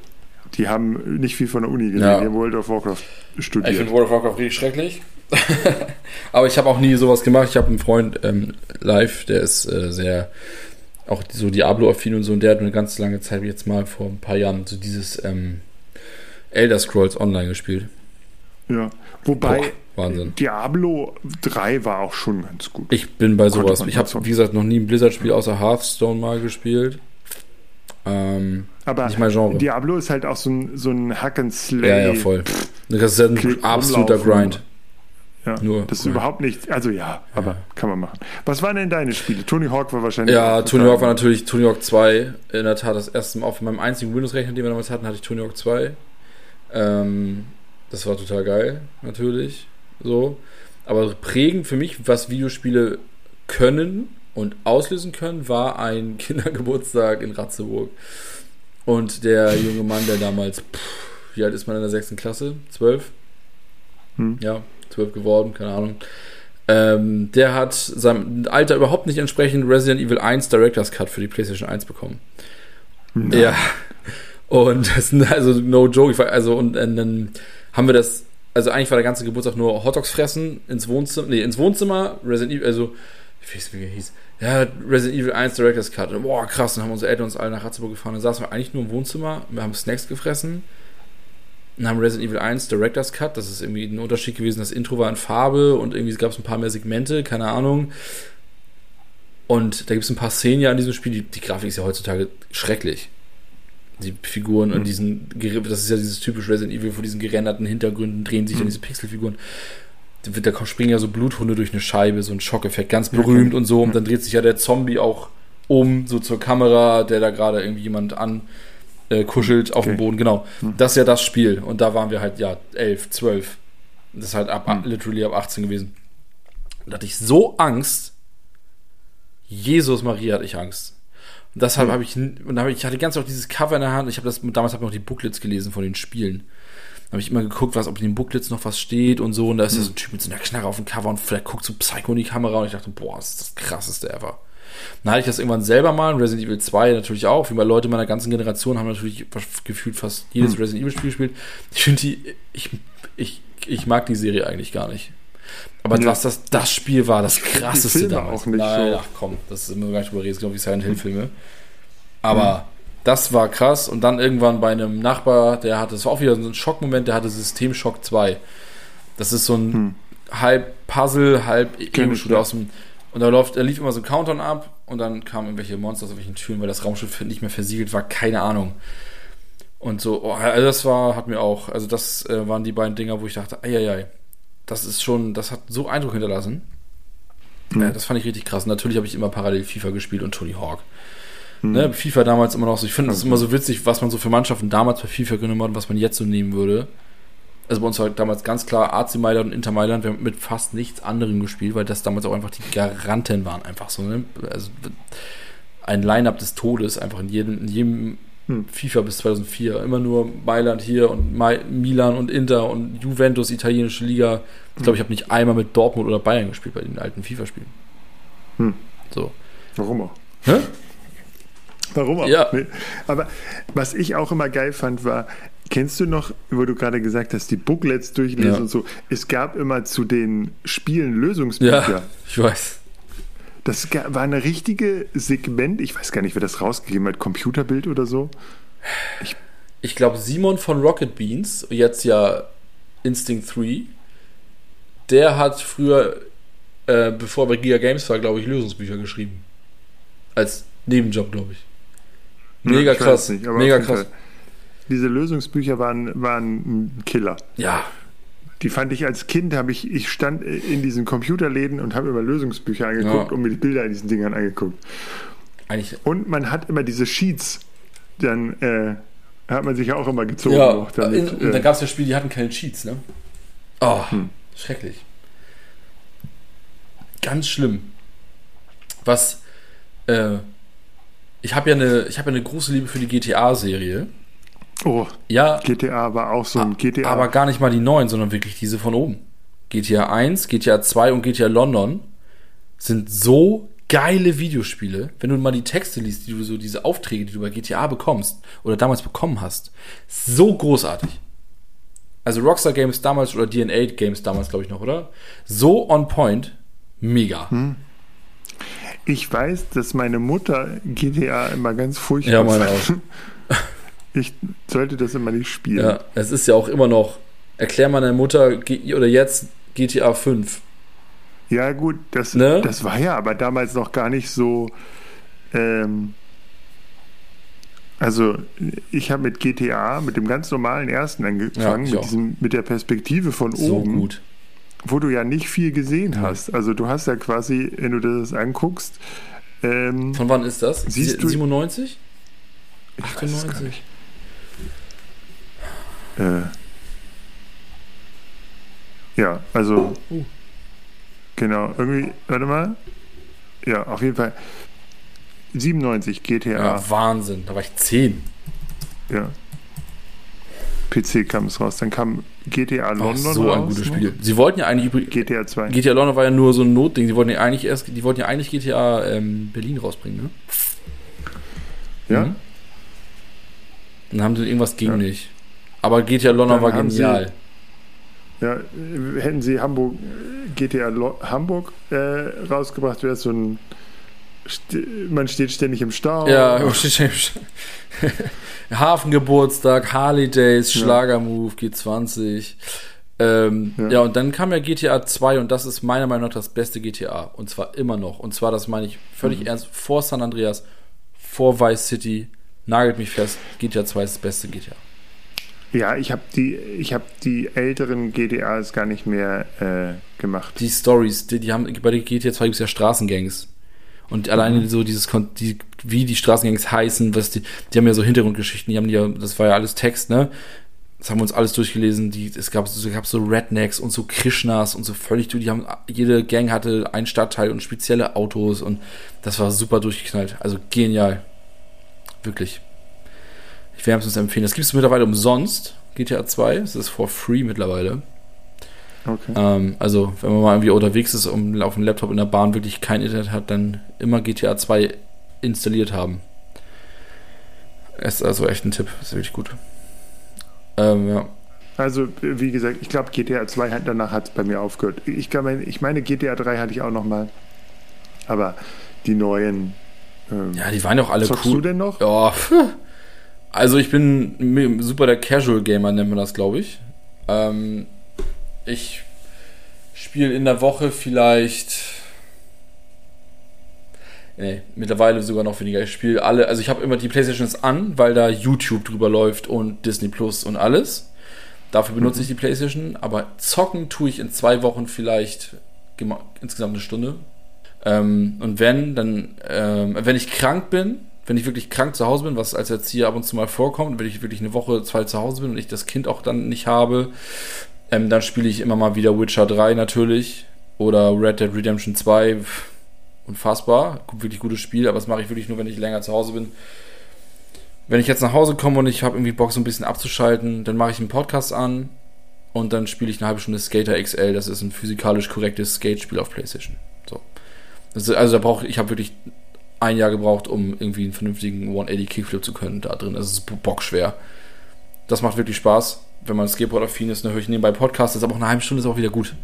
die haben nicht viel von der Uni gesehen, ja. die haben World of Warcraft studiert. Ich finde World of Warcraft richtig schrecklich. Aber ich habe auch nie sowas gemacht. Ich habe einen Freund ähm, live, der ist äh, sehr auch so Diablo-affin und so, und der hat eine ganz lange Zeit, jetzt mal vor ein paar Jahren, so dieses ähm, Elder Scrolls Online gespielt. Ja, wobei Boah, Diablo 3 war auch schon ganz gut. Ich bin bei sowas. Ich habe, wie gesagt, noch nie ein Blizzard-Spiel außer Hearthstone mal gespielt. Ähm, aber nicht mein Genre. Diablo ist halt auch so ein, so ein Hack and Slay. Ja, ja, voll. Das ist ja ein absoluter Grind. Ja, Nur das ist überhaupt nicht, also ja, aber ja. kann man machen. Was waren denn deine Spiele? Tony Hawk war wahrscheinlich. Ja, Tony Hawk war natürlich Tony Hawk 2. In der Tat das erste Mal auf meinem einzigen Windows-Rechner, den wir damals hatten, hatte ich Tony Hawk 2. Ähm, das war total geil, natürlich. So. Aber prägend für mich, was Videospiele können und auslösen können, war ein Kindergeburtstag in Ratzeburg. Und der junge Mann, der damals, pff, wie alt ist man in der sechsten Klasse? Zwölf? Hm. Ja, 12 geworden, keine Ahnung. Ähm, der hat seinem Alter überhaupt nicht entsprechend Resident Evil 1 Director's Cut für die PlayStation 1 bekommen. Nein. Ja. Und das ist also no joke. Also, und, und dann haben wir das, also eigentlich war der ganze Geburtstag nur Hotdogs fressen ins Wohnzimmer, nee, ins Wohnzimmer, Resident Evil, also, ich weiß nicht, wie er hieß. Ja, Resident Evil 1 Director's Cut. Und, boah, krass, dann haben unsere Eltern uns alle nach Ratzeburg gefahren. Dann saßen wir eigentlich nur im Wohnzimmer, wir haben Snacks gefressen dann haben Resident Evil 1 Director's Cut, das ist irgendwie ein Unterschied gewesen. Das Intro war in Farbe und irgendwie gab es ein paar mehr Segmente, keine Ahnung. Und da gibt es ein paar Szenen ja in diesem Spiel, die, die Grafik ist ja heutzutage schrecklich. Die Figuren mhm. und diesen, das ist ja dieses typische Resident Evil, vor diesen gerenderten Hintergründen drehen sich mhm. dann diese Pixelfiguren. Da springen ja so Bluthunde durch eine Scheibe, so ein Schockeffekt, ganz berühmt mhm. und so. Und dann dreht sich ja der Zombie auch um, so zur Kamera, der da gerade irgendwie jemand an äh, kuschelt auf okay. dem Boden, genau. Hm. Das ist ja das Spiel. Und da waren wir halt, ja, 11, 12. Das ist halt ab, hm. literally ab 18 gewesen. Und da hatte ich so Angst. Jesus Maria hatte ich Angst. Und deshalb hm. habe ich, und hab ich, ich hatte ganz auch dieses Cover in der Hand. Ich habe das, damals habe ich noch die Booklets gelesen von den Spielen. Da habe ich immer geguckt, was, ob in den Booklets noch was steht und so. Und da ist ja hm. so ein Typ mit so einer Knarre auf dem Cover und vielleicht guckt so Psycho in die Kamera und ich dachte, boah, das ist das krasseste ever. Dann hatte ich das irgendwann selber mal, Resident Evil 2 natürlich auch, wie bei Leute meiner ganzen Generation haben natürlich gefühlt fast jedes hm. Resident Evil Spiel gespielt. Ich finde die, ich, ich, ich mag die Serie eigentlich gar nicht. Aber ja. was das, das Spiel war, das krasseste damals. Auch nicht Nein, so. ach komm, das ist immer gar nicht drüber reden, glaube ich Silent Hill Filme. Aber Das war krass. Und dann irgendwann bei einem Nachbar, der hatte, das war auch wieder so ein Schockmoment, der hatte Systemschock 2. Das ist so ein hm. halb Puzzle, halb Ego-Shooter aus dem. Und da, läuft, da lief immer so ein Countdown ab und dann kamen irgendwelche Monster aus irgendwelchen Türen, weil das Raumschiff nicht mehr versiegelt war, keine Ahnung. Und so, oh, also das war, hat mir auch, also das äh, waren die beiden Dinger, wo ich dachte, ei, das ist schon, das hat so Eindruck hinterlassen. Mhm. Äh, das fand ich richtig krass. natürlich habe ich immer parallel FIFA gespielt und Tony Hawk. Mhm. Ne, FIFA damals immer noch so. Ich finde es okay. immer so witzig, was man so für Mannschaften damals bei FIFA genommen hat und was man jetzt so nehmen würde. Also bei uns war damals ganz klar AC Mailand und Inter Mailand. Wir haben mit fast nichts anderem gespielt, weil das damals auch einfach die Garanten waren. Einfach so, ne? Also ein Line-Up des Todes, einfach in jedem, in jedem hm. FIFA bis 2004. Immer nur Mailand hier und Milan und Inter und Juventus, italienische Liga. Ich glaube, ich habe nicht einmal mit Dortmund oder Bayern gespielt bei den alten FIFA-Spielen. Hm. So. Warum auch? Hä? Warum auch? Ja. Nee. Aber was ich auch immer geil fand, war, kennst du noch, wo du gerade gesagt hast, die Booklets durchlesen ja. und so, es gab immer zu den Spielen Lösungsbücher. Ja, ich weiß. Das war eine richtige Segment, ich weiß gar nicht, wer das rausgegeben hat, Computerbild oder so. Ich, ich glaube, Simon von Rocket Beans, jetzt ja Instinct 3, der hat früher, äh, bevor er bei Giga Games war, glaube ich, Lösungsbücher geschrieben. Als Nebenjob, glaube ich. Mega ich krass. Nicht, mega krass. Diese Lösungsbücher waren, waren ein Killer. Ja, die fand ich als Kind, habe ich, ich stand in diesen Computerläden und habe immer Lösungsbücher angeguckt ja. und mir die Bilder in diesen Dingern angeguckt. Eigentlich. Und man hat immer diese Sheets, dann äh, hat man sich ja auch immer gezogen. Ja, noch damit, in, äh, dann gab es ja Spiele, die hatten keine Cheats, ne? Oh, hm. schrecklich. Ganz schlimm. Was, äh, ich habe ja eine, ich habe ja eine große Liebe für die GTA-Serie. Oh, ja. GTA war auch so ein GTA. Aber gar nicht mal die neuen, sondern wirklich diese von oben. GTA 1, GTA 2 und GTA London sind so geile Videospiele, wenn du mal die Texte liest, die du so diese Aufträge, die du bei GTA bekommst oder damals bekommen hast, so großartig. Also Rockstar Games damals oder DNA Games damals, glaube ich noch, oder? So on point, mega. Hm. Ich weiß, dass meine Mutter GTA immer ganz furchtbar Ja, meine auch. Ich sollte das immer nicht spielen. Ja, es ist ja auch immer noch. Erklär meiner Mutter oder jetzt GTA 5. Ja, gut, das, ne? das war ja aber damals noch gar nicht so. Ähm, also, ich habe mit GTA, mit dem ganz normalen ersten angefangen, ja, mit, diesem, mit der Perspektive von so oben. Gut. Wo du ja nicht viel gesehen hast. Also, du hast ja quasi, wenn du das anguckst. Ähm, von wann ist das? Siehst 97? Du, 98? Äh, ja, also. Uh. Genau, irgendwie, warte mal. Ja, auf jeden Fall. 97 GTA. Ja, Wahnsinn, da war ich 10. Ja. PC kam es raus. Dann kam GTA London Ach, so raus, ein gutes Spiel. Ne? Sie wollten ja eigentlich. GTA 2. GTA London war ja nur so ein Notding. Sie wollten ja eigentlich erst, die wollten ja eigentlich GTA ähm, Berlin rausbringen, ne? Ja. Mhm. Dann haben sie irgendwas gegen ja. nicht. Aber GTA London war genial. Sie, ja, hätten sie Hamburg, GTA Lo Hamburg äh, rausgebracht, wäre es so ein. Man steht ständig im Stau. Ja, man steht ständig im Stau. Hafengeburtstag, Harley Days, Schlagermove, G20. Ähm, ja. ja. und dann kam ja GTA 2 und das ist meiner Meinung nach das beste GTA. Und zwar immer noch. Und zwar, das meine ich völlig mhm. ernst, vor San Andreas, vor Vice City, nagelt mich fest, GTA 2 ist das beste GTA. Ja, ich habe die, ich habe die älteren GTAs gar nicht mehr äh, gemacht. Die Stories, die, die haben bei der GTA 2 gibt es ja Straßengangs. Und alleine mhm. so dieses, die, wie die Straßengangs heißen, was die, die haben ja so Hintergrundgeschichten, die haben ja, das war ja alles Text, ne? Das haben wir uns alles durchgelesen. Die, es gab, es gab so Rednecks und so Krishnas und so völlig, die haben, jede Gang hatte einen Stadtteil und spezielle Autos und das war super durchgeknallt. Also genial. Wirklich. Wärmstens empfehlen. Das gibt es mittlerweile umsonst, GTA 2. Es ist for free mittlerweile. Okay. Ähm, also, wenn man mal irgendwie unterwegs ist und auf dem Laptop in der Bahn wirklich kein Internet hat, dann immer GTA 2 installiert haben. Es ist also echt ein Tipp. Das ist wirklich gut. Ähm, ja. Also, wie gesagt, ich glaube, GTA 2 hat, danach hat es bei mir aufgehört. Ich, glaub, ich meine, GTA 3 hatte ich auch noch mal. Aber die neuen. Ähm, ja, die waren auch alle zockst cool. du denn noch? Ja, Also ich bin super der Casual Gamer, nennt man das, glaube ich. Ähm, ich spiele in der Woche vielleicht. Nee, mittlerweile sogar noch weniger. Ich spiele alle, also ich habe immer die Playstations an, weil da YouTube drüber läuft und Disney Plus und alles. Dafür benutze mhm. ich die Playstation, aber zocken tue ich in zwei Wochen vielleicht insgesamt eine Stunde. Ähm, und wenn, dann, ähm, wenn ich krank bin, wenn ich wirklich krank zu Hause bin, was als Erzieher ab und zu mal vorkommt, wenn ich wirklich eine Woche, zwei zu Hause bin und ich das Kind auch dann nicht habe, ähm, dann spiele ich immer mal wieder Witcher 3 natürlich oder Red Dead Redemption 2. Unfassbar, wirklich gutes Spiel, aber das mache ich wirklich nur, wenn ich länger zu Hause bin. Wenn ich jetzt nach Hause komme und ich habe irgendwie Bock, so ein bisschen abzuschalten, dann mache ich einen Podcast an und dann spiele ich eine halbe Stunde Skater XL. Das ist ein physikalisch korrektes Skate-Spiel auf PlayStation. So. Ist, also da brauche ich habe wirklich ein Jahr gebraucht, um irgendwie einen vernünftigen 180 Kickflip zu können da drin. Das ist bockschwer. Das macht wirklich Spaß. Wenn man Skateboard-affin ist, dann höre ich nebenbei Podcasts, aber auch eine halbe Stunde ist auch wieder gut.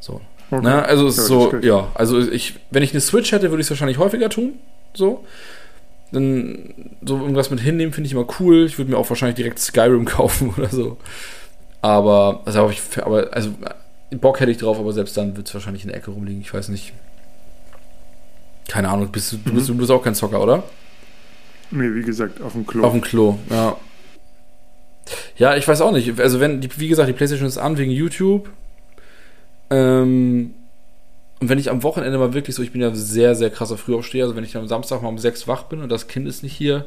So. Okay. Ne? Also es ist so, ja, also ich, wenn ich eine Switch hätte, würde ich es wahrscheinlich häufiger tun. So. Dann so irgendwas mit hinnehmen finde ich immer cool. Ich würde mir auch wahrscheinlich direkt Skyrim kaufen oder so. Aber, also, ich, aber, also Bock hätte ich drauf, aber selbst dann wird es wahrscheinlich in der Ecke rumliegen. Ich weiß nicht. Keine Ahnung, bist du, mhm. bist, du bist auch kein Zocker, oder? Nee, wie gesagt, auf dem Klo. Auf dem Klo, ja. Ja, ich weiß auch nicht. Also, wenn, wie gesagt, die PlayStation ist an wegen YouTube. Ähm, und wenn ich am Wochenende mal wirklich so, ich bin ja sehr, sehr krasser Frühaufsteher, also wenn ich dann am Samstag mal um sechs wach bin und das Kind ist nicht hier,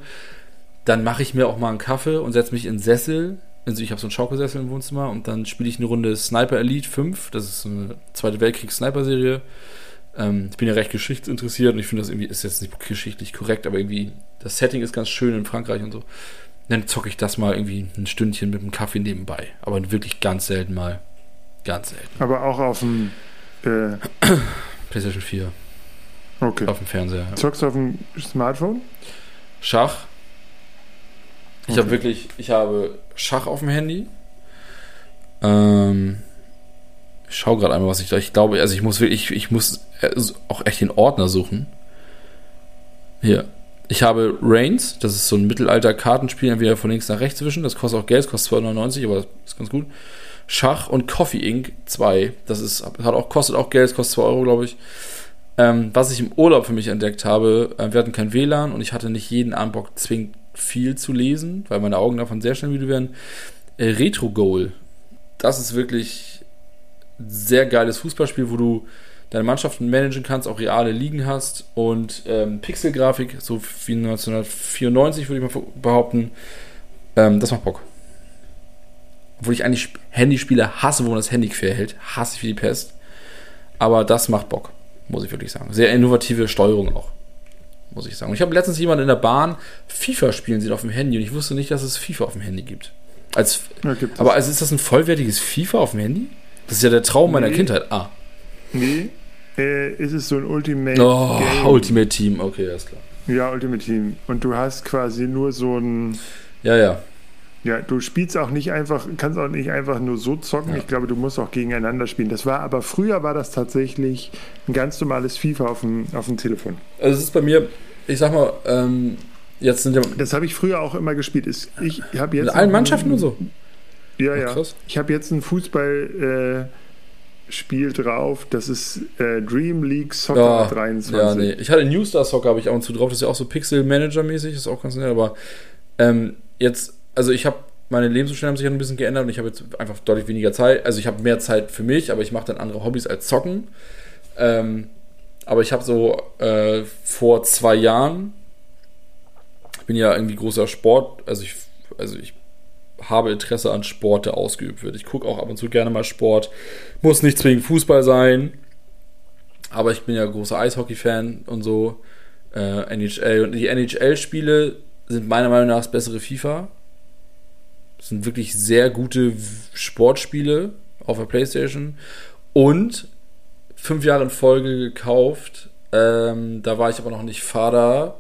dann mache ich mir auch mal einen Kaffee und setze mich in den Sessel. Also ich habe so einen Schaukelsessel im Wohnzimmer und dann spiele ich eine Runde Sniper Elite 5. Das ist so eine Zweite Weltkriegs-Sniper-Serie. Ähm, ich bin ja recht geschichtsinteressiert und ich finde das irgendwie, ist jetzt nicht geschichtlich korrekt, aber irgendwie, das Setting ist ganz schön in Frankreich und so. Dann zocke ich das mal irgendwie ein Stündchen mit einem Kaffee nebenbei. Aber wirklich ganz selten mal. Ganz selten. Aber auch auf dem äh PlayStation 4. Okay. Auf dem Fernseher. Ja. Zockst du auf dem Smartphone? Schach. Ich okay. habe wirklich, ich habe Schach auf dem Handy. Ähm, ich schaue gerade einmal, was ich da. Ich glaube, also ich muss wirklich, ich, ich muss auch echt den Ordner suchen. Hier. Ich habe Reigns, das ist so ein Mittelalter-Kartenspiel, entweder von links nach rechts zwischen. Das kostet auch Geld, kostet 2,99, aber das ist ganz gut. Schach und Coffee Inc. 2. Das ist, hat auch, kostet auch Geld, kostet 2 Euro, glaube ich. Ähm, was ich im Urlaub für mich entdeckt habe, äh, wir hatten kein WLAN und ich hatte nicht jeden Abend Bock, zwingend viel zu lesen, weil meine Augen davon sehr schnell müde werden. Äh, Retro Goal. Das ist wirklich sehr geiles Fußballspiel, wo du deine Mannschaften managen kannst, auch reale Ligen hast und ähm, Pixelgrafik, so wie 1994 würde ich mal behaupten. Ähm, das macht Bock. Obwohl ich eigentlich Handyspiele hasse, wo man das Handy quer hält. Hasse ich wie die Pest. Aber das macht Bock, muss ich wirklich sagen. Sehr innovative Steuerung auch, muss ich sagen. Und ich habe letztens jemanden in der Bahn FIFA spielen sehen auf dem Handy und ich wusste nicht, dass es FIFA auf dem Handy gibt. Als, ja, gibt aber also ist das ein vollwertiges FIFA auf dem Handy? Das ist ja der Traum nee. meiner Kindheit. Ah. Nee, äh, ist es so ein Ultimate oh, Game. Ultimate Team, okay, alles klar. Ja, Ultimate Team. Und du hast quasi nur so ein. Ja, ja. Ja, du spielst auch nicht einfach, kannst auch nicht einfach nur so zocken. Ja. Ich glaube, du musst auch gegeneinander spielen. Das war aber früher war das tatsächlich ein ganz normales FIFA auf dem, auf dem Telefon. Also es ist bei mir, ich sag mal, ähm, jetzt sind ja. Das habe ich früher auch immer gespielt. Ich habe jetzt. In allen Mannschaften nur so. Ja, ja. Krass. Ich habe jetzt ein Fußball. Äh, Spiel drauf. Das ist äh, Dream League Soccer ja, 23. Ja, nee. Ich hatte New Star Soccer, habe ich auch und zu drauf. Das ist ja auch so Pixel-Manager-mäßig, ist auch ganz nett. Aber ähm, jetzt, also ich habe meine Lebensumstände haben sich ein bisschen geändert und ich habe jetzt einfach deutlich weniger Zeit. Also ich habe mehr Zeit für mich, aber ich mache dann andere Hobbys als Zocken. Ähm, aber ich habe so äh, vor zwei Jahren, ich bin ja irgendwie großer Sport, also ich, also ich habe Interesse an Sport, der ausgeübt wird. Ich gucke auch ab und zu gerne mal Sport. Muss nicht zwingend Fußball sein. Aber ich bin ja großer Eishockey-Fan und so. Äh, NHL. Und die NHL-Spiele sind meiner Meinung nach das bessere FIFA. Das sind wirklich sehr gute Sportspiele auf der Playstation. Und fünf Jahre in Folge gekauft. Ähm, da war ich aber noch nicht Vater.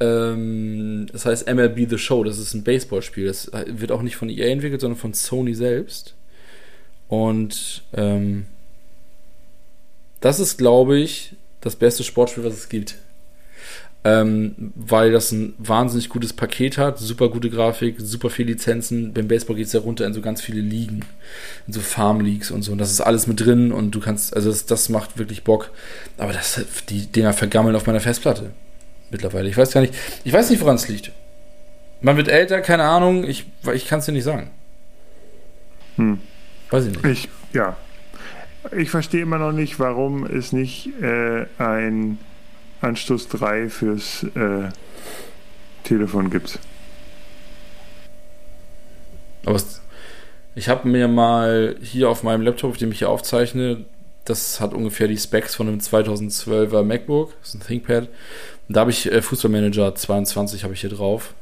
Ähm, das heißt MLB The Show, das ist ein Baseballspiel. Das wird auch nicht von EA entwickelt, sondern von Sony selbst. Und ähm, das ist, glaube ich, das beste Sportspiel, was es gibt. ähm, weil das ein wahnsinnig gutes Paket hat, super gute Grafik, super viele Lizenzen. Beim Baseball geht es ja runter in so ganz viele Ligen, in so Farm-Leagues und so. Und das ist alles mit drin und du kannst, also das, das macht wirklich Bock. Aber das, die Dinger vergammeln auf meiner Festplatte mittlerweile. Ich weiß gar nicht, ich weiß nicht, woran es liegt. Man wird älter, keine Ahnung, ich, ich kann es dir nicht sagen. Hm. Weiß ich nicht. Ich, ja. Ich verstehe immer noch nicht, warum es nicht äh, ein Anstoß 3 fürs äh, Telefon gibt. Aber es, ich habe mir mal hier auf meinem Laptop, auf dem ich hier aufzeichne, das hat ungefähr die Specs von einem 2012er MacBook, das ist ein ThinkPad. Da habe ich äh, Fußballmanager 22 habe ich hier drauf.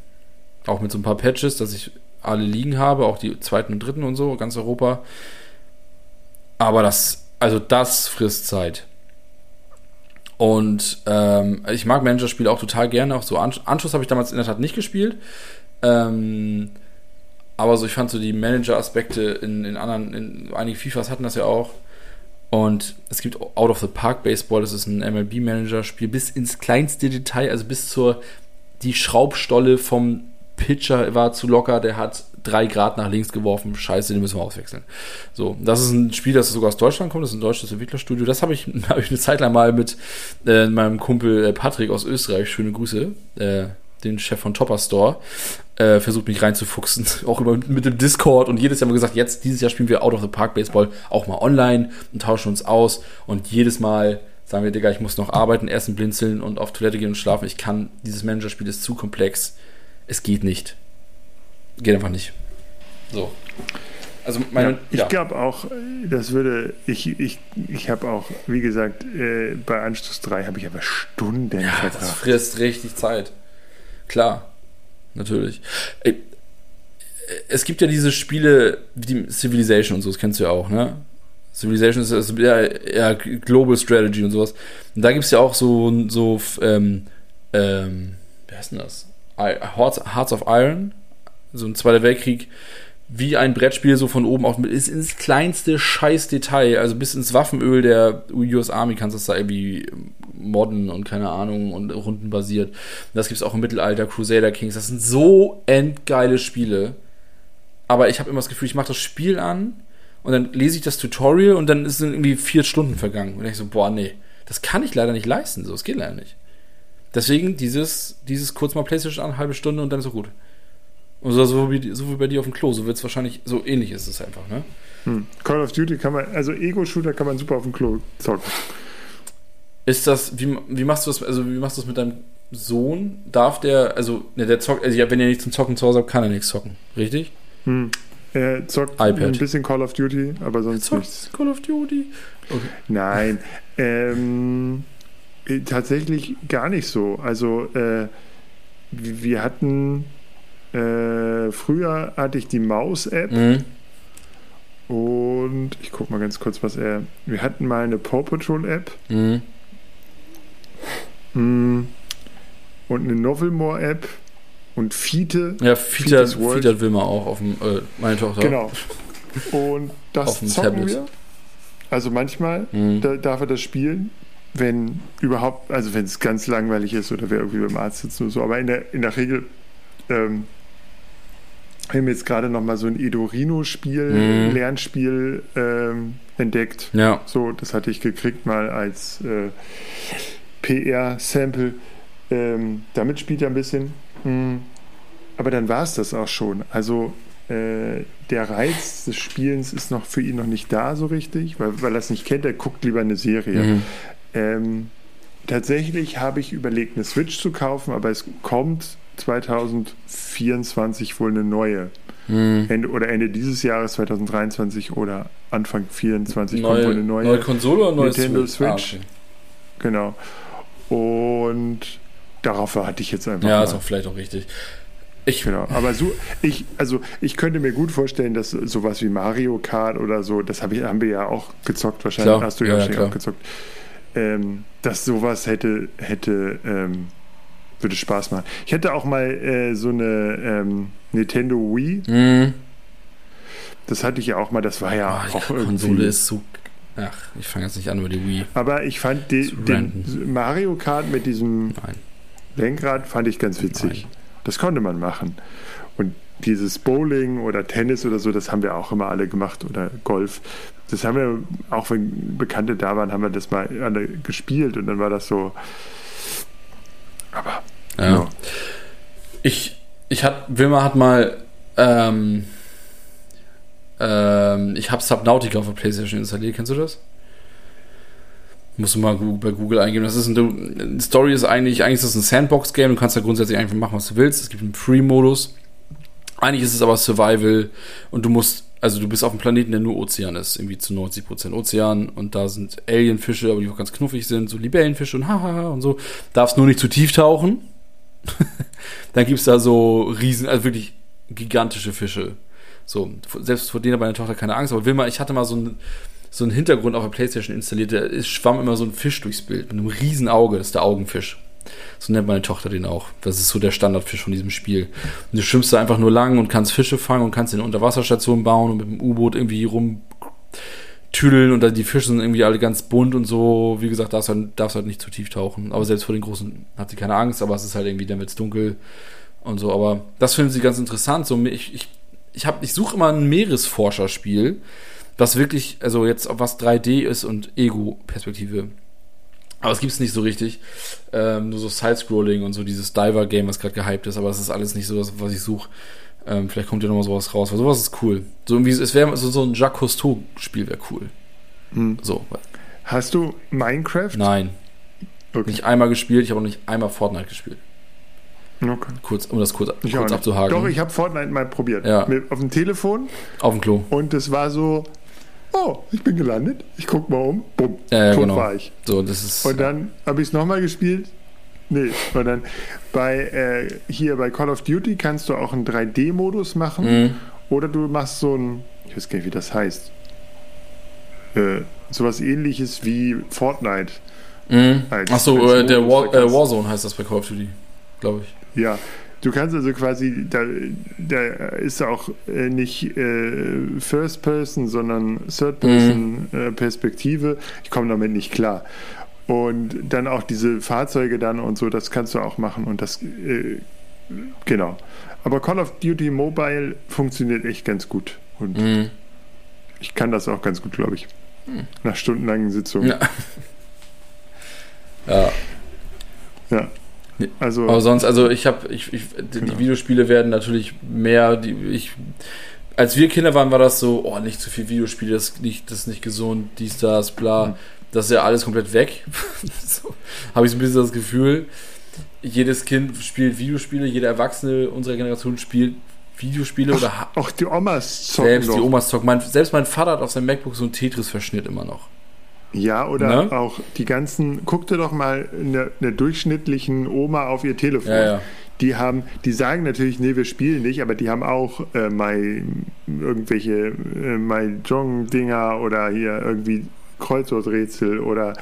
Auch mit so ein paar Patches, dass ich alle liegen habe, auch die zweiten und dritten und so, ganz Europa. Aber das, also das frisst Zeit. Und ähm, ich mag Manager-Spiele auch total gerne. Auch so Anschluss habe ich damals in der Tat nicht gespielt. Ähm, aber so, ich fand so die Manager-Aspekte in, in anderen, in einige FIFAs hatten das ja auch. Und es gibt Out of the Park Baseball, das ist ein MLB-Manager-Spiel, bis ins kleinste Detail, also bis zur, die Schraubstolle vom Pitcher war zu locker, der hat drei Grad nach links geworfen, scheiße, den müssen wir auswechseln. So, das ist ein Spiel, das sogar aus Deutschland kommt, das ist ein deutsches Entwicklerstudio. Das habe ich, hab ich eine Zeit lang mal mit äh, meinem Kumpel äh, Patrick aus Österreich, schöne Grüße, äh, den Chef von Topper Store, äh, versucht mich reinzufuchsen, auch immer mit dem Discord und jedes Jahr haben wir gesagt, jetzt, dieses Jahr spielen wir Out of the Park Baseball auch mal online und tauschen uns aus und jedes Mal sagen wir, Digga, ich muss noch arbeiten, essen, blinzeln und auf Toilette gehen und schlafen. Ich kann, dieses Managerspiel ist zu komplex. Es geht nicht. Geht einfach nicht. So. Also meine, ja, ich ja. glaube auch, das würde, ich, ich, ich habe auch, wie gesagt, äh, bei Anstoß 3 habe ich aber Stunden ja, verbracht. Das frisst richtig Zeit. Klar, natürlich. Es gibt ja diese Spiele, wie Civilization und so, das kennst du ja auch, ne? Civilization ist also eher, eher Global Strategy und sowas. Und da gibt es ja auch so, so ähm, ähm, wie heißt denn das? Hearts of Iron, so ein Zweiter Weltkrieg, wie ein Brettspiel so von oben auf ist ins kleinste Scheißdetail, also bis ins Waffenöl der US Army kannst du das da irgendwie modden und keine Ahnung und rundenbasiert. Das gibt es auch im Mittelalter, Crusader Kings, das sind so endgeile Spiele. Aber ich habe immer das Gefühl, ich mache das Spiel an und dann lese ich das Tutorial und dann sind irgendwie vier Stunden vergangen. Und ich so, boah, nee, das kann ich leider nicht leisten, so, es geht leider nicht. Deswegen dieses, dieses kurz mal Playstation an, halbe Stunde und dann ist es gut. Und so, wie, so wie bei dir auf dem Klo, so wird es wahrscheinlich, so ähnlich ist es einfach, ne? Hm. Call of Duty kann man, also Ego-Shooter kann man super auf dem Klo zocken. Ist das, wie, wie machst du das, also wie machst du das mit deinem Sohn? Darf der, also, ne, der zockt, also wenn er nicht zum Zocken zu Hause hat, kann er nichts zocken, richtig? Hm. Er zockt iPad. ein bisschen Call of Duty, aber sonst nichts. Call of Duty? Okay. Nein. ähm, tatsächlich gar nicht so. Also, äh, wir hatten äh, früher hatte ich die Maus-App. Mhm. Und ich gucke mal ganz kurz, was er. Wir hatten mal eine Paw Patrol-App. Mhm. Mm. Und eine Novelmore-App. Und Fiete. Ja, Fiete, Fiete will man auch auf dem, äh, meine Tochter. Genau. Und das zocken Tablet. wir. Also manchmal mhm. da, darf er das spielen, wenn überhaupt, also wenn es ganz langweilig ist oder wir irgendwie beim Arzt sitzen oder so. Aber in der, in der Regel ähm, wir haben jetzt gerade noch mal so ein Edorino-Spiel, mhm. Lernspiel ähm, entdeckt. Ja. So, das hatte ich gekriegt mal als äh, PR-Sample. Ähm, damit spielt er ein bisschen. Mhm. Aber dann war es das auch schon. Also äh, der Reiz des Spielens ist noch für ihn noch nicht da so richtig, weil, weil er es nicht kennt. Er guckt lieber eine Serie. Mhm. Ähm, tatsächlich habe ich überlegt, eine Switch zu kaufen, aber es kommt 2024 wohl eine neue. Hm. Ende, oder Ende dieses Jahres, 2023 oder Anfang 2024 neue, kommt wohl eine neue, neue Konsole oder neue Nintendo Switch. Ah, okay. Genau. Und darauf hatte ich jetzt einfach. Ja, mal. ist auch vielleicht auch richtig. Ich, genau, aber so, ich, also ich könnte mir gut vorstellen, dass sowas wie Mario Kart oder so, das hab ich, haben wir ja auch gezockt, wahrscheinlich klar. hast du ja, ja, ja auch gezockt, ähm, dass sowas hätte, hätte ähm, würde Spaß machen. Ich hätte auch mal äh, so eine ähm, Nintendo Wii. Mhm. Das hatte ich ja auch mal, das war ja oh, auch irgendwie. Konsole ist so. Ach, ich fange jetzt nicht an über die Wii. Aber ich fand die, den Mario Kart mit diesem. Nein. Lenkrad fand ich ganz witzig. Nein. Das konnte man machen. Und dieses Bowling oder Tennis oder so, das haben wir auch immer alle gemacht oder Golf. Das haben wir, auch wenn Bekannte da waren, haben wir das mal alle gespielt und dann war das so. Aber. Ja. Ich, ich hat, Wilma hat mal, ähm, ähm, ich habe Subnautica auf der Playstation installiert. Kennst du das? Musst du mal bei Google eingeben. Das ist ein, du- die Story ist eigentlich, eigentlich ist das ein Sandbox-Game. Du kannst da grundsätzlich einfach machen, was du willst. Es gibt einen Free-Modus. Eigentlich ist es aber Survival und du musst, also du bist auf einem Planeten, der nur Ozean ist, irgendwie zu 90% Ozean und da sind Alienfische, aber die auch ganz knuffig sind, so Libellenfische und hahaha und so. Darfst nur nicht zu tief tauchen. Dann gibt's da so riesen, also wirklich gigantische Fische. So, selbst vor denen hat meine Tochter keine Angst, aber Wilma, ich hatte mal so einen, so einen Hintergrund auf der Playstation installiert, da schwamm immer so ein Fisch durchs Bild mit einem riesen Auge, das ist der Augenfisch. So nennt meine Tochter den auch. Das ist so der Standardfisch von diesem Spiel. Und du schwimmst da einfach nur lang und kannst Fische fangen und kannst in Unterwasserstationen bauen und mit dem U-Boot irgendwie rumtüdeln und die Fische sind irgendwie alle ganz bunt und so. Wie gesagt, darfst halt, darfst halt nicht zu tief tauchen. Aber selbst vor den Großen hat sie keine Angst, aber es ist halt irgendwie, dann wird's dunkel und so. Aber das finden sie ganz interessant. So, ich, ich, ich, ich suche immer ein Meeresforscherspiel, was wirklich, also jetzt was 3D ist und Ego-Perspektive. Aber es gibt's nicht so richtig. Ähm, nur so Side-Scrolling und so dieses Diver-Game, was gerade gehypt ist, aber es ist alles nicht so das, was ich suche. Ähm, vielleicht kommt ja noch mal sowas raus, weil sowas ist cool. So irgendwie, es wäre so, so ein Jacques Cousteau-Spiel wäre cool. Hm. So, Hast du Minecraft? nein, Okay. nicht einmal gespielt, ich habe auch nicht einmal Fortnite gespielt. okay. Kurz, um das kurz, Ich kurz abzuhaken. Doch, ich habe Fortnite mal probiert. Ja. Mit, auf dem Telefon Auf dem Klo. und es war so, oh, ich bin gelandet, ich guck mal um, bumm, Ja, ja, tot genau. war ich. So, das ist. Und dann habe ich es nochmal gespielt. Nee, dann bei äh, hier bei Call of Duty kannst du auch einen 3D-Modus machen Mhm. oder du machst so ein, ich weiß gar nicht, wie das heißt, äh, sowas ähnliches wie Fortnite. Mhm. Achso, äh, der War, äh, Warzone heißt das bei Call of Duty, glaube ich. Ja, du kannst also quasi, da, da ist auch äh, nicht äh, First Person, sondern Third Person äh, Perspektive. Ich komme damit nicht klar. Und dann auch diese Fahrzeuge dann und so, das kannst du auch machen und das, äh, genau. Aber Call of Duty Mobile funktioniert echt ganz gut und Mhm. ich kann das auch ganz gut, glaube ich. Nach stundenlangen Sitzungen. Ja. ja. Ja. Also, Aber sonst, also ich habe, ich, ich, die, die Videospiele werden natürlich mehr, die, ich, als wir Kinder waren, war das so, oh, nicht zu viel Videospiele, das ist nicht, das ist nicht gesund, dies, das, bla. Das ist ja alles komplett weg. so, habe ich so ein bisschen das Gefühl. Jedes Kind spielt Videospiele, jeder Erwachsene unserer Generation spielt Videospiele oder ha- auch die Omas zocken selbst die noch. Omas zocken. Mein, selbst mein Vater hat auf seinem MacBook so einen Tetris-Verschnitt immer noch. Ja, oder Ne? auch die ganzen, guck dir doch mal eine, eine durchschnittlichen Oma auf ihr Telefon. Ja, ja. Die haben, die sagen natürlich, nee, wir spielen nicht, aber die haben auch äh, My, irgendwelche äh, Mahjong-Dinger oder hier irgendwie Kreuzworträtsel oder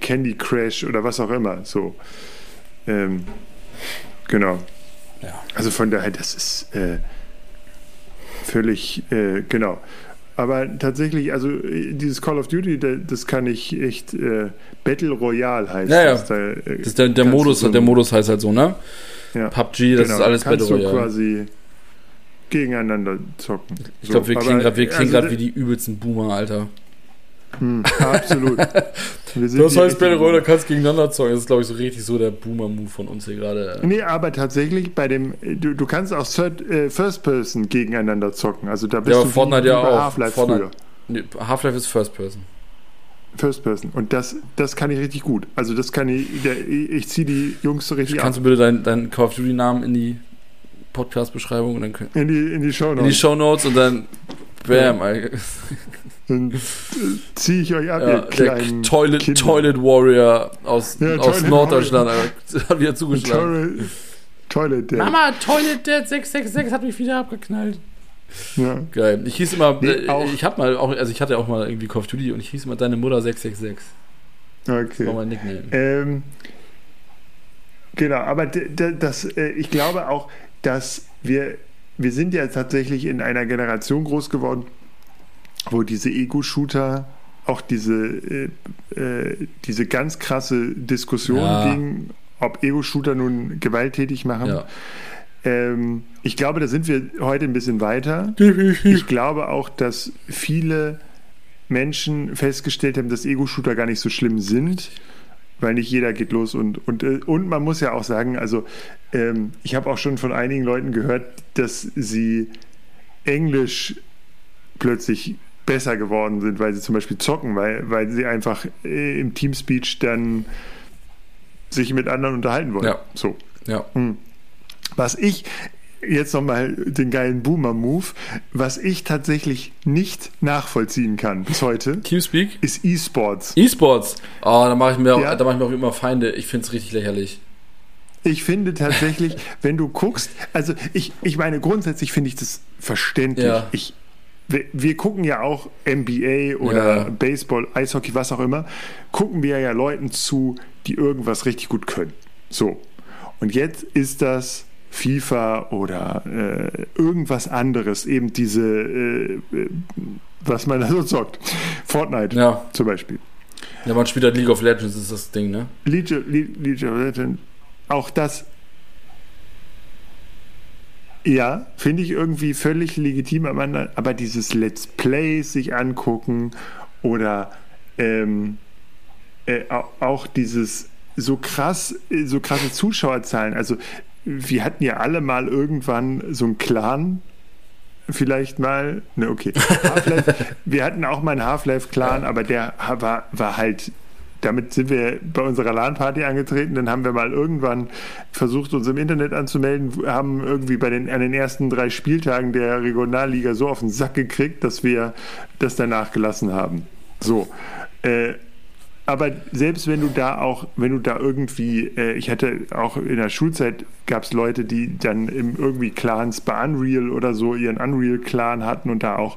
Candy Crash oder was auch immer. So. Ähm, genau. Ja. Also von daher, das ist äh, völlig, äh, genau. Aber tatsächlich, also äh, dieses Call of Duty, da- das kann ich echt, äh, Battle Royale heißt Ja, ja. das. Da, äh, Das ist der, der du Modus, so der Modus heißt halt so, ne? Ja. PUBG, das Genau, ist alles kannst Battle du Royale. quasi gegeneinander zocken. Ich glaube, wir klingen gerade also, wie die übelsten Boomer, Alter. Hm, absolut. Das heißt, Royale kannst gegeneinander zocken. Das ist, glaube ich, so richtig so der Boomer-Move von uns hier gerade. Nee, aber tatsächlich bei dem, du, du kannst auch Third, äh, First Person gegeneinander zocken. Also da bist Ja, du Fortnite wie, ja auch. Half-Life Fortnite- früher. Nee, Half-Life ist First Person. First Person. Und das, das kann ich richtig gut. Also das kann ich, ich ziehe die Jungs so richtig Kannst ab. du bitte deinen dein Call of Duty-Namen in die Podcast-Beschreibung und dann können, In die, in die Show in die Show Notes und dann Bam. Dann ziehe ich euch ab, Ja, ihr der kleinen Toilet, Kinder. Toilet Warrior aus, Ja, aus Toilet Norddeutschland Alter, hat wieder zugeschlagen. Toilet, Toilet Dad. Mama, Toilet Dad 666 hat mich wieder abgeknallt. Ja. Geil. Ich hieß immer, Nee, äh, auch- ich hab mal auch, also ich hatte auch mal irgendwie Call of Duty und ich hieß immer deine Mutter 666. Das war Okay. mein Nickname. Ähm, genau, aber das, äh, ich glaube auch, dass wir, wir sind ja tatsächlich in einer Generation groß geworden, wo diese Ego-Shooter auch diese, äh, äh, diese ganz krasse Diskussion Ja. ging, ob Ego-Shooter nun gewalttätig machen. Ja. Ähm, ich glaube, da sind wir heute ein bisschen weiter. Ich glaube auch, dass viele Menschen festgestellt haben, dass Ego-Shooter gar nicht so schlimm sind, weil nicht jeder geht los und und äh, und man muss ja auch sagen, also ähm, ich habe auch schon von einigen Leuten gehört, dass sie Englisch plötzlich besser geworden sind, weil sie zum Beispiel zocken, weil, weil sie einfach äh, im Teamspeech dann sich mit anderen unterhalten wollen. Ja. So. Ja. Was ich jetzt nochmal den geilen Boomer-Move, was ich tatsächlich nicht nachvollziehen kann bis heute, Teamspeak? ist E-Sports. E-Sports. Oh, da mache ich mir auch, Ja. da mache ich mir auch immer Feinde. Ich finde es richtig lächerlich. Ich finde tatsächlich, wenn du guckst, also ich, ich meine, grundsätzlich finde ich das verständlich. Ja. Ich, wir, wir gucken ja auch NBA oder Ja. Baseball, Eishockey, was auch immer, gucken wir ja Leuten zu, die irgendwas richtig gut können. So. Und jetzt ist das FIFA oder äh, irgendwas anderes, eben diese, äh, äh, was man da so zockt. Fortnite Ja. zum Beispiel. Ja, man spielt halt League of Legends, ist das Ding, ne? League, League, League of Legends, auch das. Ja, finde ich irgendwie völlig legitim, aber, aber dieses Let's Play sich angucken oder ähm, äh, au- auch dieses so krass, so krasse Zuschauerzahlen. Also wir hatten ja alle mal irgendwann so einen Clan, vielleicht mal, ne, okay. Wir hatten auch mal einen Half-Life-Clan, aber der war, war halt, damit sind wir bei unserer LAN-Party angetreten, dann haben wir mal irgendwann versucht, uns im Internet anzumelden, haben irgendwie bei den, an den ersten drei Spieltagen der Regionalliga so auf den Sack gekriegt, dass wir das danach gelassen haben. So. Äh, aber selbst wenn du da auch, wenn du da irgendwie, äh, ich hatte auch in der Schulzeit gab es Leute, die dann im irgendwie Clans bei Unreal oder so ihren Unreal-Clan hatten und da auch,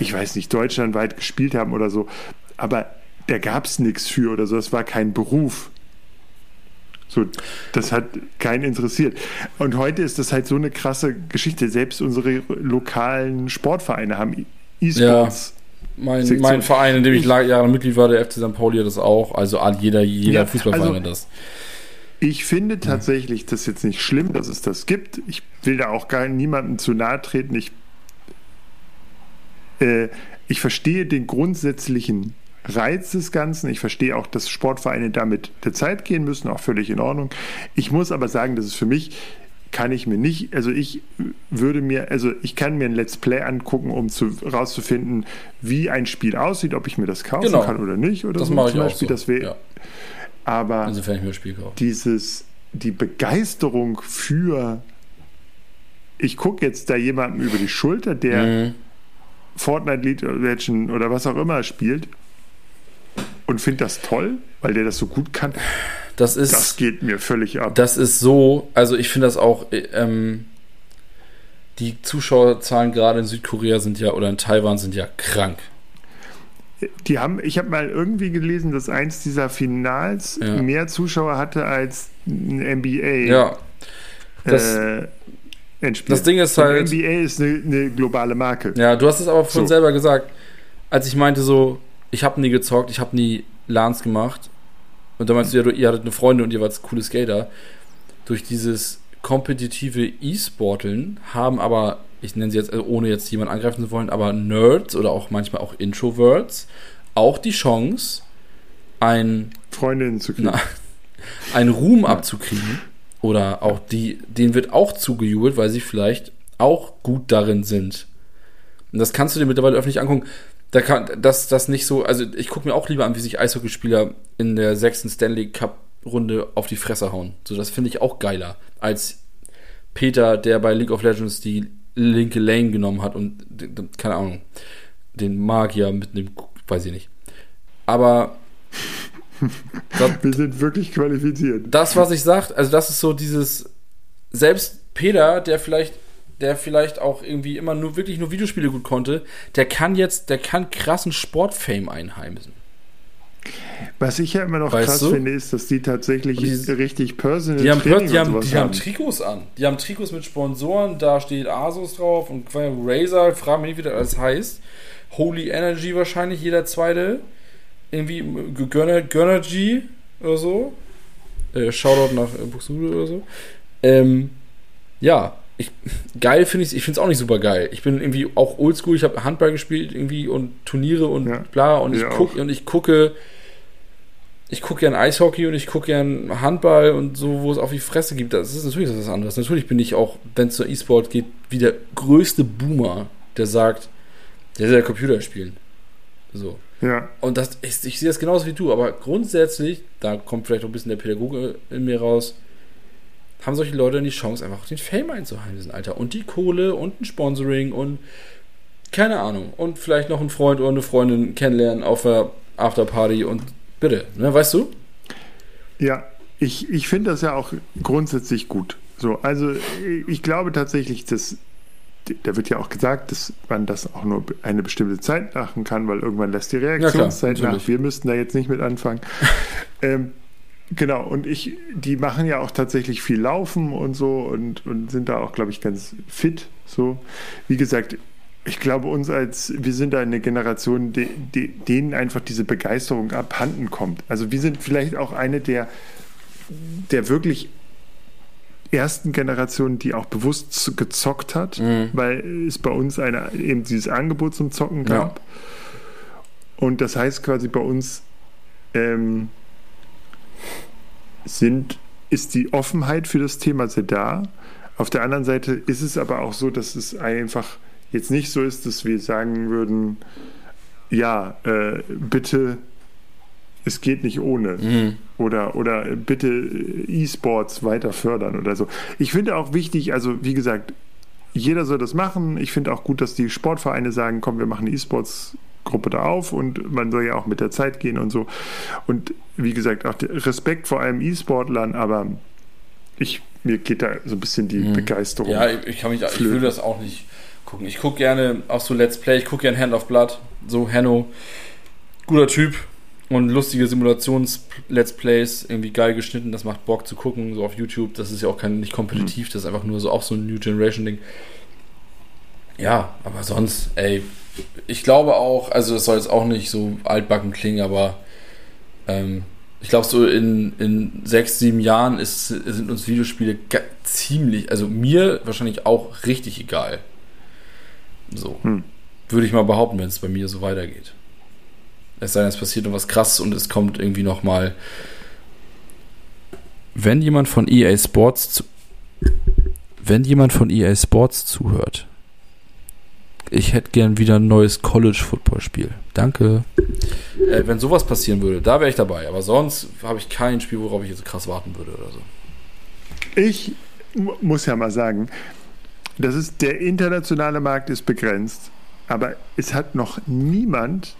ich weiß nicht, deutschlandweit gespielt haben oder so. Aber da gab es nichts für oder so, das war kein Beruf. So, das hat keinen interessiert. Und heute ist das halt so eine krasse Geschichte. Selbst unsere lokalen Sportvereine haben E-Sports. Mein, Sektion. mein Verein, in dem ich, Jahre Mitglied war, der FC St. Pauli, hat das auch. Also jeder, jeder Ja, Fußballverein also- hat das. Ich finde tatsächlich das jetzt nicht schlimm, dass es das gibt. Ich will da auch gar niemandem zu nahe treten. Ich, äh, ich verstehe den grundsätzlichen Reiz des Ganzen. Ich verstehe auch, dass Sportvereine damit der Zeit gehen müssen, auch völlig in Ordnung. Ich muss aber sagen, dass es für mich kann ich mir nicht, also ich würde mir, also ich kann mir ein Let's Play angucken, um zu rauszufinden, wie ein Spiel aussieht, ob ich mir das kaufen Genau. kann oder nicht oder Das so mache ich zum auch Beispiel. so. Ja, aber insofern ich mir das Spiel kaufe. dieses, die Begeisterung für, ich gucke jetzt da jemandem über die Schulter, der Mhm. Fortnite League Legends oder was auch immer spielt und finde das toll, weil der das so gut kann, Das ist, das geht mir völlig ab. das ist so, also ich finde das auch, äh, ähm, die Zuschauerzahlen gerade in Südkorea sind ja, oder in Taiwan sind ja krank. Die haben, ich habe mal irgendwie gelesen, dass eins dieser Finals Ja. mehr Zuschauer hatte als ein NBA. Ja, das, äh, Endspiel. das Ding ist Und halt- NBA ist eine, eine globale Marke. ja, du hast es aber vorhin So. selber gesagt, als ich meinte so, ich habe nie gezockt, ich habe nie LANs gemacht. Und da meinst du ja, du, ihr hattet eine Freundin und ihr wart coole Skater. Durch dieses kompetitive E-Sporteln haben aber, ich nenne sie jetzt, also ohne jetzt jemanden angreifen zu wollen, aber Nerds oder auch manchmal auch Introverts auch die Chance, ein Freundinnen zu kriegen. Na, einen Ruhm abzukriegen oder auch die, denen wird auch zugejubelt, weil sie vielleicht auch gut darin sind. Und das kannst du dir mittlerweile öffentlich angucken. Da kann das, das nicht so, also ich gucke mir auch lieber an, wie sich Eishockeyspieler in der sechsten Stanley Cup Runde auf die Fresse hauen. So, das finde ich auch geiler als Peter, der bei League of Legends die linke Lane genommen hat und keine Ahnung, den Magier mit dem, weiß ich nicht. Aber das, Wir sind wirklich qualifiziert. das, was ich sagt, also das ist so dieses, selbst Peter, der vielleicht, der vielleicht auch irgendwie immer nur wirklich nur Videospiele gut konnte, der kann jetzt, der kann krassen Sportfame einheimsen. Was ich ja immer noch Weißt krass du? finde, ist, dass die tatsächlich dieses- richtig Personal Die haben, Training die haben, die haben haben. Trikots an. Die haben Trikots mit Sponsoren, da steht Asus drauf und Razer, frag mich nicht, wie das alles heißt. Holy Energy wahrscheinlich, jeder zweite. Irgendwie Gönner, Gönnergy oder so. Äh, Shoutout nach äh, Buxtehude oder so. Ähm, ja, ich, geil finde ich ich finde es auch nicht super geil. Ich bin irgendwie auch oldschool, ich habe Handball gespielt irgendwie und Turniere und ja. bla und ich, guck, und ich gucke ich gucke gern Eishockey und ich gucke gern Handball und so, wo es auf die Fresse gibt. Das ist natürlich was anderes. Natürlich bin ich auch, wenn es zur E-Sport geht, wie der größte Boomer, der sagt, der will ja Computer spielen. So. Ja. Und das, ich, ich sehe das genauso wie du, aber grundsätzlich, da kommt vielleicht auch ein bisschen der Pädagoge in mir raus, haben solche Leute dann die Chance, einfach den Fame einzuheimsen, Alter. Und die Kohle und ein Sponsoring und keine Ahnung. Und vielleicht noch einen Freund oder eine Freundin kennenlernen auf der Afterparty und bitte, ne, weißt du? Ja, ich, ich finde das ja auch grundsätzlich gut. So, also ich glaube tatsächlich, dass da wird ja auch gesagt, dass man das auch nur eine bestimmte Zeit machen kann, weil irgendwann lässt die Reaktionszeit ja, klar, nach. Wir müssten da jetzt nicht mit anfangen. ähm, Genau, und ich, die machen ja auch tatsächlich viel Laufen und so und, und sind da auch, glaube ich, ganz fit. So, wie gesagt, ich glaube, uns als, wir sind da eine Generation, die, die, denen einfach diese Begeisterung abhanden kommt. Also wir sind vielleicht auch eine der, der wirklich ersten Generationen, die auch bewusst gezockt hat, mhm. weil es bei uns eine, eben dieses Angebot zum Zocken gab. Ja. Und das heißt quasi bei uns, ähm, sind, ist die Offenheit für das Thema sehr da. Auf der anderen Seite ist es aber auch so, dass es einfach jetzt nicht so ist, dass wir sagen würden, ja, äh, bitte, es geht nicht ohne. Mhm. Oder, oder bitte E-Sports weiter fördern oder so. Ich finde auch wichtig, also wie gesagt, jeder soll das machen. Ich finde auch gut, dass die Sportvereine sagen, komm, wir machen E-Sports Gruppe da auf und man soll ja auch mit der Zeit gehen und so. Und wie gesagt, auch Respekt vor allem E-Sportlern, aber ich, mir geht da so ein bisschen die mhm. Begeisterung. Ja, ich kann mich, ich will das auch nicht gucken. Ich gucke gerne auch so Let's Play, ich gucke gerne Hand of Blood, so Hanno, guter Typ und lustige Simulations-Let's Plays, irgendwie geil geschnitten, das macht Bock zu gucken, so auf YouTube. Das ist ja auch kein, nicht kompetitiv, mhm. das ist einfach nur so auch so ein New Generation-Ding. Ja, aber sonst, ey, ich glaube auch, also es soll jetzt auch nicht so altbacken klingen, aber ähm, ich glaube, so in, in sechs, sieben Jahren ist, sind uns Videospiele ziemlich, also mir wahrscheinlich auch richtig egal. So. Hm. Würde ich mal behaupten, wenn es bei mir so weitergeht. Es sei denn, es passiert noch was krasses und es kommt irgendwie nochmal. Wenn jemand von EA Sports zu, wenn jemand von EA Sports zuhört, ich hätte gern wieder ein neues College-Football-Spiel. Danke. Äh, wenn sowas passieren würde, da wäre ich dabei. Aber sonst habe ich kein Spiel, worauf ich jetzt krass warten würde oder so. Ich muss ja mal sagen, das ist, der internationale Markt ist begrenzt, aber es hat noch niemand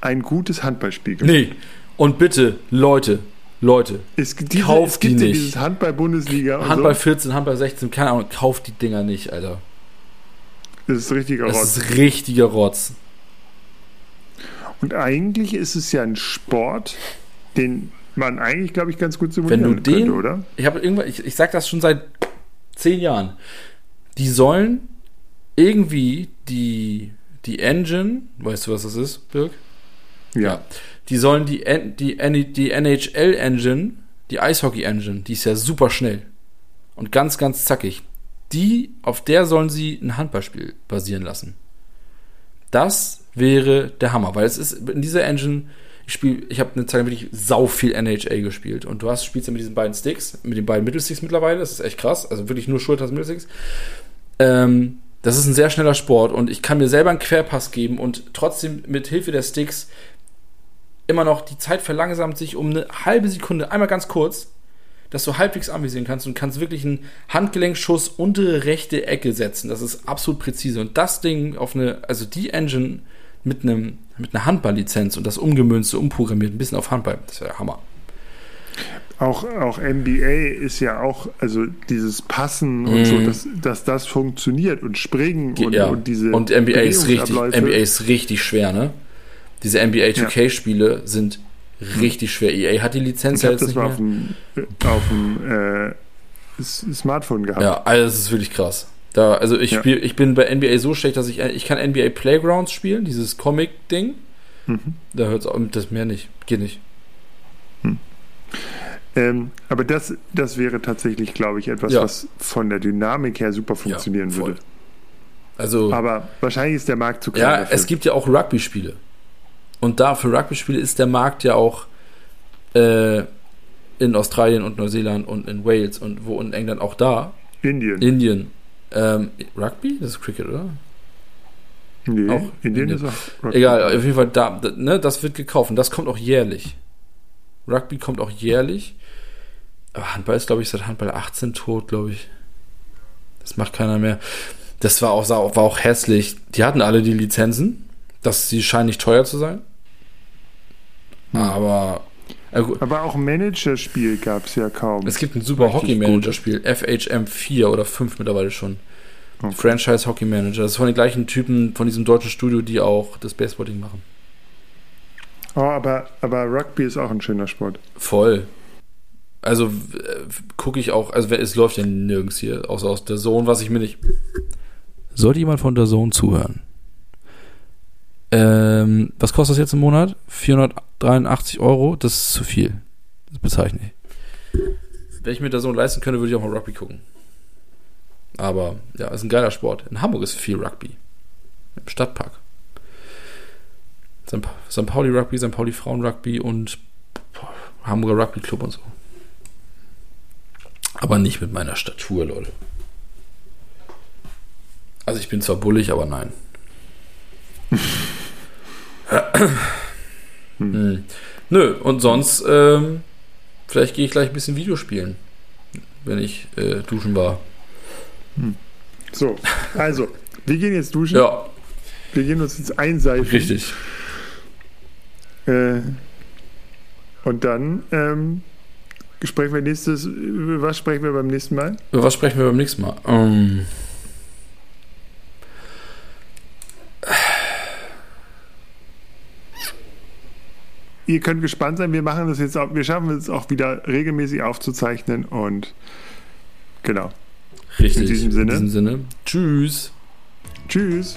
ein gutes Handballspiel gemacht. Nee. Und bitte, Leute, Leute, es, diese, kauft es gibt die nicht. dieses Handball-Bundesliga. Handball so. 14, Handball 16, keine Ahnung, kauft die Dinger nicht, Alter. Das ist richtiger Rotz. Das ist richtiger Rotz. Und eigentlich ist es ja ein Sport, den man eigentlich, glaube ich, ganz gut simulieren Wenn du den, könnte, oder? Ich habe irgendwann, ich, ich sage das schon seit zehn Jahren. Die sollen irgendwie die, die Engine, weißt du, was das ist, Birg? Ja. ja. Die sollen die, die, die NHL-Engine, die Eishockey-Engine, die ist ja super schnell und ganz, ganz zackig die, auf der sollen sie ein Handballspiel basieren lassen. Das wäre der Hammer, weil es ist in dieser Engine, ich spiele, ich habe eine Zeit wirklich sau viel NHL gespielt und du hast spielst ja mit diesen beiden Sticks, mit den beiden Mittelsticks mittlerweile, das ist echt krass, also wirklich nur Schulters Mittelsticks. Ähm, das ist ein sehr schneller Sport und ich kann mir selber einen Querpass geben und trotzdem mit Hilfe der Sticks immer noch die Zeit verlangsamt sich um eine halbe Sekunde, einmal ganz kurz dass du halbwegs anvisieren kannst und kannst wirklich einen Handgelenkschuss untere rechte Ecke setzen. Das ist absolut präzise. Und das Ding auf eine, also die Engine mit einem, mit einer Handballlizenz und das umgemünzte, umprogrammiert, ein bisschen auf Handball, das wäre Hammer. Auch, auch NBA ist ja auch, also dieses Passen mm. und so, mhm. dass, dass das funktioniert und Springen und, ja. und diese. Und NBA ist richtig, NBA ist richtig schwer, ne? Diese NBA 2K-Spiele ja. sind richtig schwer. EA hat die Lizenz ja jetzt das nicht mehr. auf dem, auf dem äh, Smartphone gehabt. Ja, also das ist wirklich krass. Da, also ich, ja. spiel, ich bin bei NBA so schlecht, dass ich ich kann NBA Playgrounds spielen, dieses Comic-Ding. Mhm. Da hört es das mehr nicht. Geht nicht. Hm. Ähm, aber das, das wäre tatsächlich, glaube ich, etwas, Ja. was von der Dynamik her super funktionieren voll. würde. Also, Aber wahrscheinlich ist der Markt zu klein. ja, dafür. es gibt ja auch Rugby-Spiele. Und da für Rugby-Spiele ist der Markt ja auch äh, in Australien und Neuseeland und in Wales und wo in England auch da. Indien. Indien. Ähm, Rugby? Das ist Cricket, oder? nee, auch Indien Indien. ist auch. Rugby. Egal, auf jeden Fall, da, ne, das wird gekauft und das kommt auch jährlich. Rugby kommt auch jährlich. Aber Handball ist, glaube ich, seit Handball 18 tot, glaube ich. Das macht keiner mehr. Das war auch- war auch hässlich. Die hatten alle die Lizenzen. Das, sie scheinen nicht teuer zu sein. Hm. Aber äh. Aber auch Managerspiel gab es ja kaum. es gibt ein super Hockey-Manager-Spiel. FHM 4 oder 5 mittlerweile schon. Okay. Franchise Hockey Manager. Das ist von den gleichen Typen von diesem deutschen Studio, die auch das Baseball-Ding machen. Oh, aber, aber Rugby ist auch ein schöner Sport. Voll. Also äh, gucke ich auch, also es läuft ja nirgends hier, außer aus der Zone, was ich mir nicht. Sollte jemand von der Zone zuhören? Ähm, was kostet das jetzt im Monat? 483 Euro? Das ist zu viel. Das bezeichne ich. Wenn ich mir der Zone leisten könnte, würde ich auch mal Rugby gucken. Aber ja, ist ein geiler Sport. In Hamburg ist viel Rugby. Im Stadtpark. St. Pa- St. Pauli Rugby, St. Pauli Frauen Rugby und boah, Hamburger Rugby Club und so. Aber nicht mit meiner Statur, Leute. Also ich bin zwar bullig, aber nein. hm. Nö, und sonst, ähm, vielleicht gehe ich gleich ein bisschen Videospielen, wenn ich äh, duschen war. So, also, wir gehen jetzt duschen. Ja, Wir gehen uns jetzt einseifen. richtig. Äh, und dann ähm, sprechen wir nächstes. über Was sprechen wir beim nächsten Mal? Über was sprechen wir beim nächsten Mal? Ähm, Ihr könnt gespannt sein. Wir machen das jetzt auch. Wir schaffen es auch wieder regelmäßig aufzuzeichnen und genau. richtig. In diesem Sinne. In diesem Sinne. Tschüss. Tschüss.